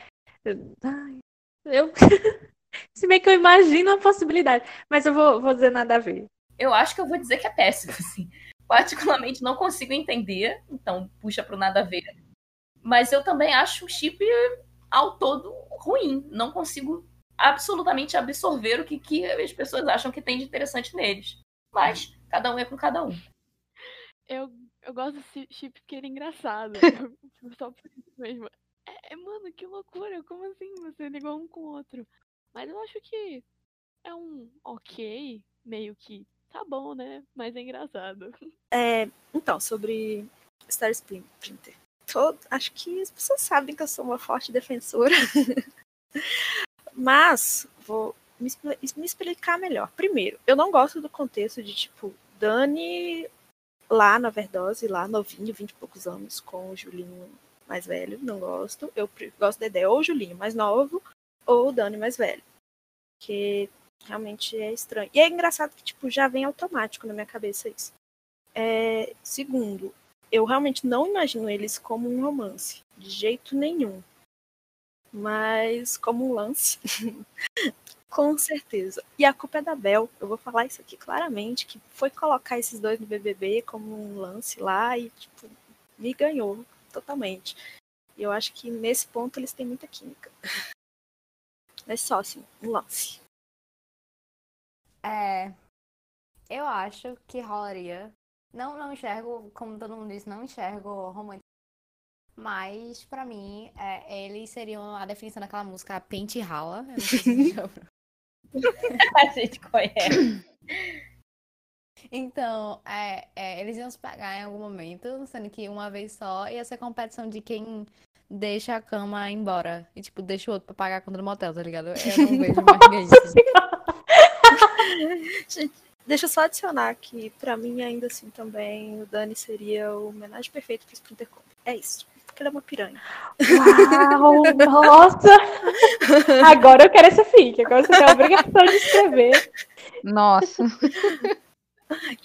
Ai, eu. Se bem que eu imagino a possibilidade. Mas eu vou, vou dizer nada a ver. Eu acho que eu vou dizer que é péssimo, assim. Particularmente não consigo entender, então puxa pro nada a ver. Mas eu também acho o chip ao todo ruim. Não consigo absolutamente absorver o que, que as pessoas acham que tem de interessante neles. Mas cada um é com cada um. Eu, eu gosto desse chip porque ele é engraçado. Tipo, só por isso mesmo. É, é, mano, que loucura. Como assim você ligou um com o outro? Mas eu acho que é um ok, meio que tá bom, né? Mas é engraçado. É, então, sobre Star Splinter. Acho que as pessoas sabem que eu sou uma forte defensora. Mas, vou me, me explicar melhor. Primeiro, eu não gosto do contexto de, tipo, Dani lá na Verdose, lá novinho, 20 e poucos anos, com o Julinho mais velho. Não gosto. Eu gosto da ideia ou o Julinho mais novo, ou o Dani mais velho. Que realmente é estranho. E é engraçado que, tipo, já vem automático na minha cabeça isso. É, segundo, eu realmente não imagino eles como um romance. De jeito nenhum. Mas como um lance. Com certeza. E a culpa é da Bel. Eu vou falar isso aqui claramente, que foi colocar esses dois no BBB como um lance lá e, tipo, me ganhou totalmente. E eu acho que nesse ponto eles têm muita química. Mas só assim, um lance. É. Eu acho que rolaria. Não, não enxergo, como todo mundo disse, não enxergo romântico. Mas, pra mim, é, eles seriam a definição daquela música Pente Rala. Se. A gente conhece. Então, é, é, eles iam se pegar em algum momento, sendo que uma vez só ia ser competição de quem deixa a cama embora. E, tipo, deixa o outro pra pagar a conta do motel, tá ligado? Eu não vejo mais ninguém isso. Deixa eu só adicionar que, pra mim, ainda assim, também, o Dani seria o homenagem perfeito pro Splinter Comp. É isso. Porque ele é uma piranha. Uau, nossa! Agora eu quero essa fic. Agora você tem a obrigação de escrever. Nossa.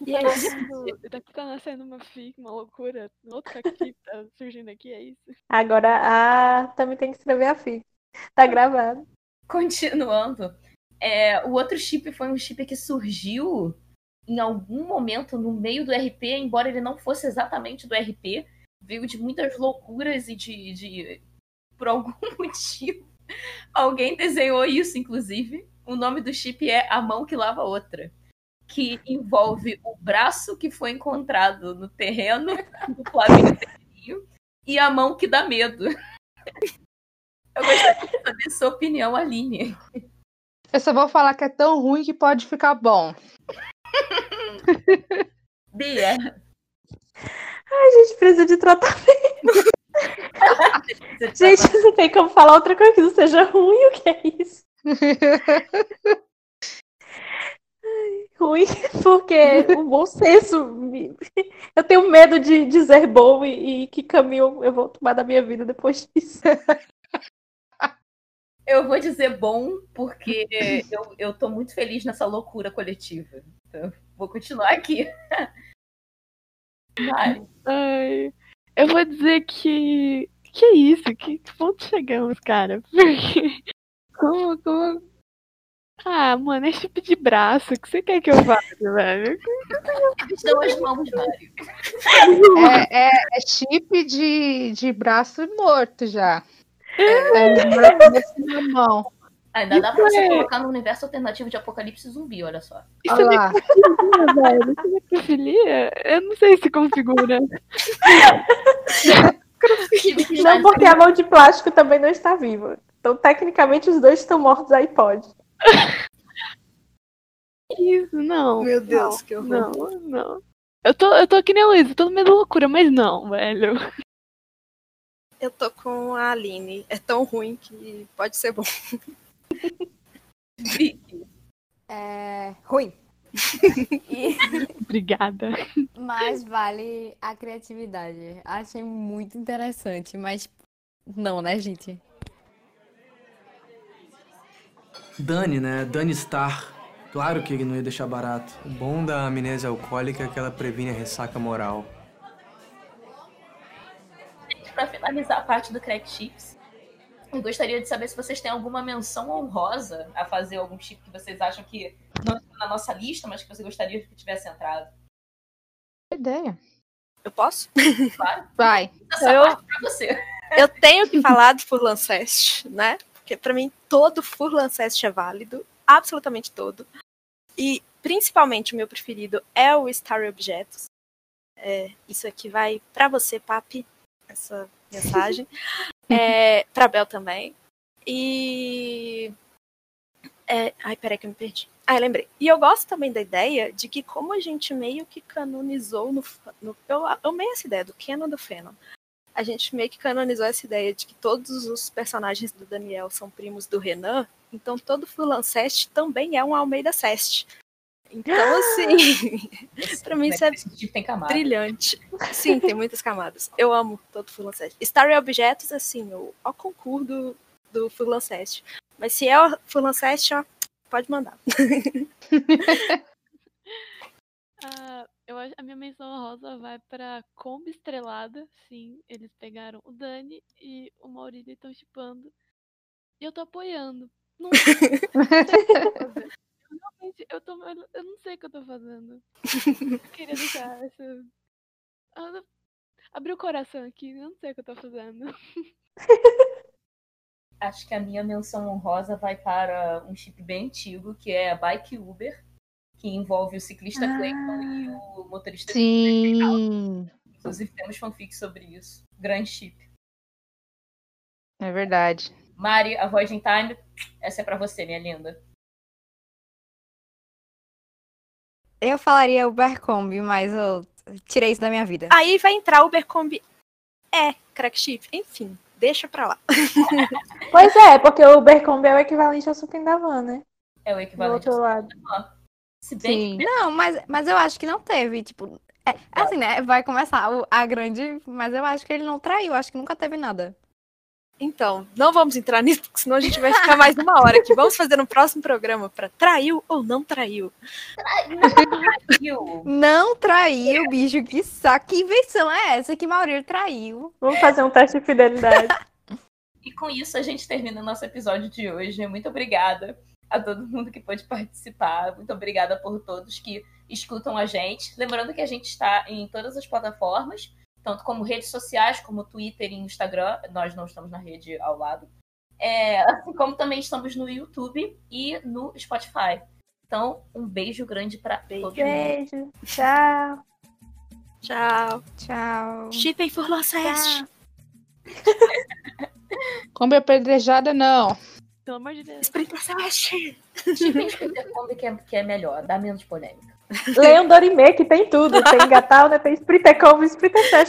E é isso. Daqui tá nascendo uma fic, uma loucura. Outro aqui tá surgindo aqui, é isso. Agora a também tem que escrever a fic. Tá gravado. Continuando, é, o outro chip foi um chip que surgiu em algum momento no meio do RP, embora ele não fosse exatamente do RP, veio de muitas loucuras e de, de por algum motivo alguém desenhou isso, inclusive. O nome do chip é A Mão que Lava Outra, que envolve o braço que foi encontrado no terreno do Terrinho e a mão que dá medo. Eu gostaria de saber sua opinião, Aline. Eu só vou falar que é tão ruim que pode ficar bom. Bia. Ai, gente, precisa de tratamento. gente, não tem como falar outra coisa que não seja ruim, o que é isso? Ai, ruim, porque o bom senso. me- Eu tenho medo de dizer bom e, e que caminho eu vou tomar da minha vida depois disso. Eu vou dizer bom, porque eu, eu tô muito feliz nessa loucura coletiva. Então, vou continuar aqui. Mari. Ai, eu vou dizer que. Que é isso? Que, que ponto chegamos, cara? Porque. Como, como. Ah, mano, é chip de braço. O que você quer que eu faça, velho? Estão as mãos, Mário. É, é, é chip de, de braço morto já. É, mão. Ainda dá pra você é- colocar no universo alternativo de apocalipse zumbi, olha só. Isso Olha é lá. necrofilia, velho. Isso é necrofilia? Eu não sei se configura. Não, porque a mão de plástico também não está viva. Então, tecnicamente, os dois estão mortos aí pode. Isso, não. Meu Deus, não, que horror. Não, não. Eu tô, eu tô que nem a Luísa, tô no meio da loucura, mas não, velho. Eu tô com a Aline. É tão ruim que pode ser bom. É ruim. E- Obrigada. Mas vale a criatividade. Achei muito interessante, mas não, né, gente? Dani, né? Dani Star. Claro que ele não ia deixar barato. O bom da amnésia alcoólica é que ela previne a ressaca moral. Pra finalizar a parte do Crack Chips, eu gostaria de saber se vocês têm alguma menção honrosa a fazer algum chip que vocês acham que não está na nossa lista, mas que você gostaria que tivesse entrado. Ideia. Eu posso? Claro. Vai. Essa Eu- parte pra você. Eu tenho que falar do Furlancest, né? Porque pra mim todo Furlancest é válido, absolutamente todo. E principalmente o meu preferido é o Star Objetos. É, isso aqui vai pra você, Papi, essa mensagem. é, pra Bel também. E. É... Ai, peraí que eu me perdi. Ah, eu lembrei. E eu gosto também da ideia de que, como a gente meio que canonizou no. no eu amei essa ideia do Canon do Fenon a gente meio que canonizou essa ideia de que todos os personagens do Daniel são primos do Renan, então todo Fulancest também é um Almeida Cest. Então, assim, pra mim isso é tem camada. brilhante. Sim, tem muitas camadas. Eu amo todo Fulancest. Star Objetos, assim, o, o concurso do, do. Mas se é o Fulancest, ó, pode mandar. Ah, eu acho, a minha menção rosa vai pra Kombi Estrelada. Sim, eles pegaram o Dani e o Maurílio estão chipando. E eu tô apoiando. Não sei o que fazendo. Eu tô, eu não sei o que eu tô fazendo. Eu queria deixar essa. Ah, Abrir o coração aqui, eu não sei o que eu tô fazendo. Acho que a minha menção honrosa vai para um chip bem antigo, que é a Bike Uber, que envolve o ciclista Clayton e o motorista. Sim. Inclusive, temos fanfic sobre isso. Grande chip. É verdade. Mari, a voz em time, essa é pra você, minha linda. Eu falaria Ubercombi, mas eu tirei isso da minha vida. Aí vai entrar o Ubercombi. É, crack chip. Enfim, deixa pra lá. Pois é, porque o Ubercombi é o equivalente ao Supim da Van, né? É o Do equivalente. outro lado. Se bem que Não, mas, mas eu acho que não teve, tipo... É, assim, né? Vai começar o- a grande... Mas eu acho que ele não traiu, acho que nunca teve nada. Então, não vamos entrar nisso, porque senão a gente vai ficar mais uma hora aqui. Vamos fazer no próximo programa pra traiu ou não traiu. Não traiu, bicho. Que saco. Que invenção é essa que Maurílio traiu? Vamos fazer um teste de fidelidade. E com isso a gente termina o nosso episódio de hoje. Muito obrigada a todo mundo que pôde participar. Muito obrigada por todos que escutam a gente. Lembrando que a gente está em todas as plataformas, tanto como redes sociais, como Twitter e Instagram. Nós não estamos na rede ao lado. É, assim como também estamos no YouTube e no Spotify. Então, um beijo grande para todo mundo. Beijo. Tchau. Tchau. Tchau. Chipem for Locest. Kombi apedrejada, não. Pelo amor de Deus. Scooter Kombi que é, que é melhor, dá menos polêmica. Leiam Dorime, que tem tudo. Tem Gatal, né? Tem Splitter Combo e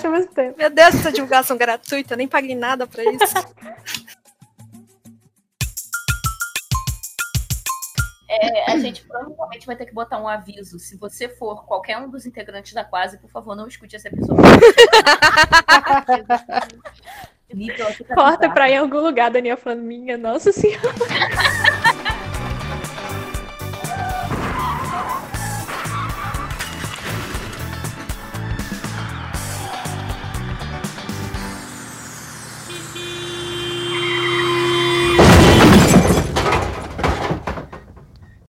ao mesmo tempo. Meu Deus, essa divulgação gratuita, nem paguei nada pra isso. É, a gente provavelmente vai ter que botar um aviso. Se você for qualquer um dos integrantes da Quase, por favor, não escute esse episódio. Nível aqui tá Corta pra ir em algum lugar, Daniel falando, minha nossa senhora.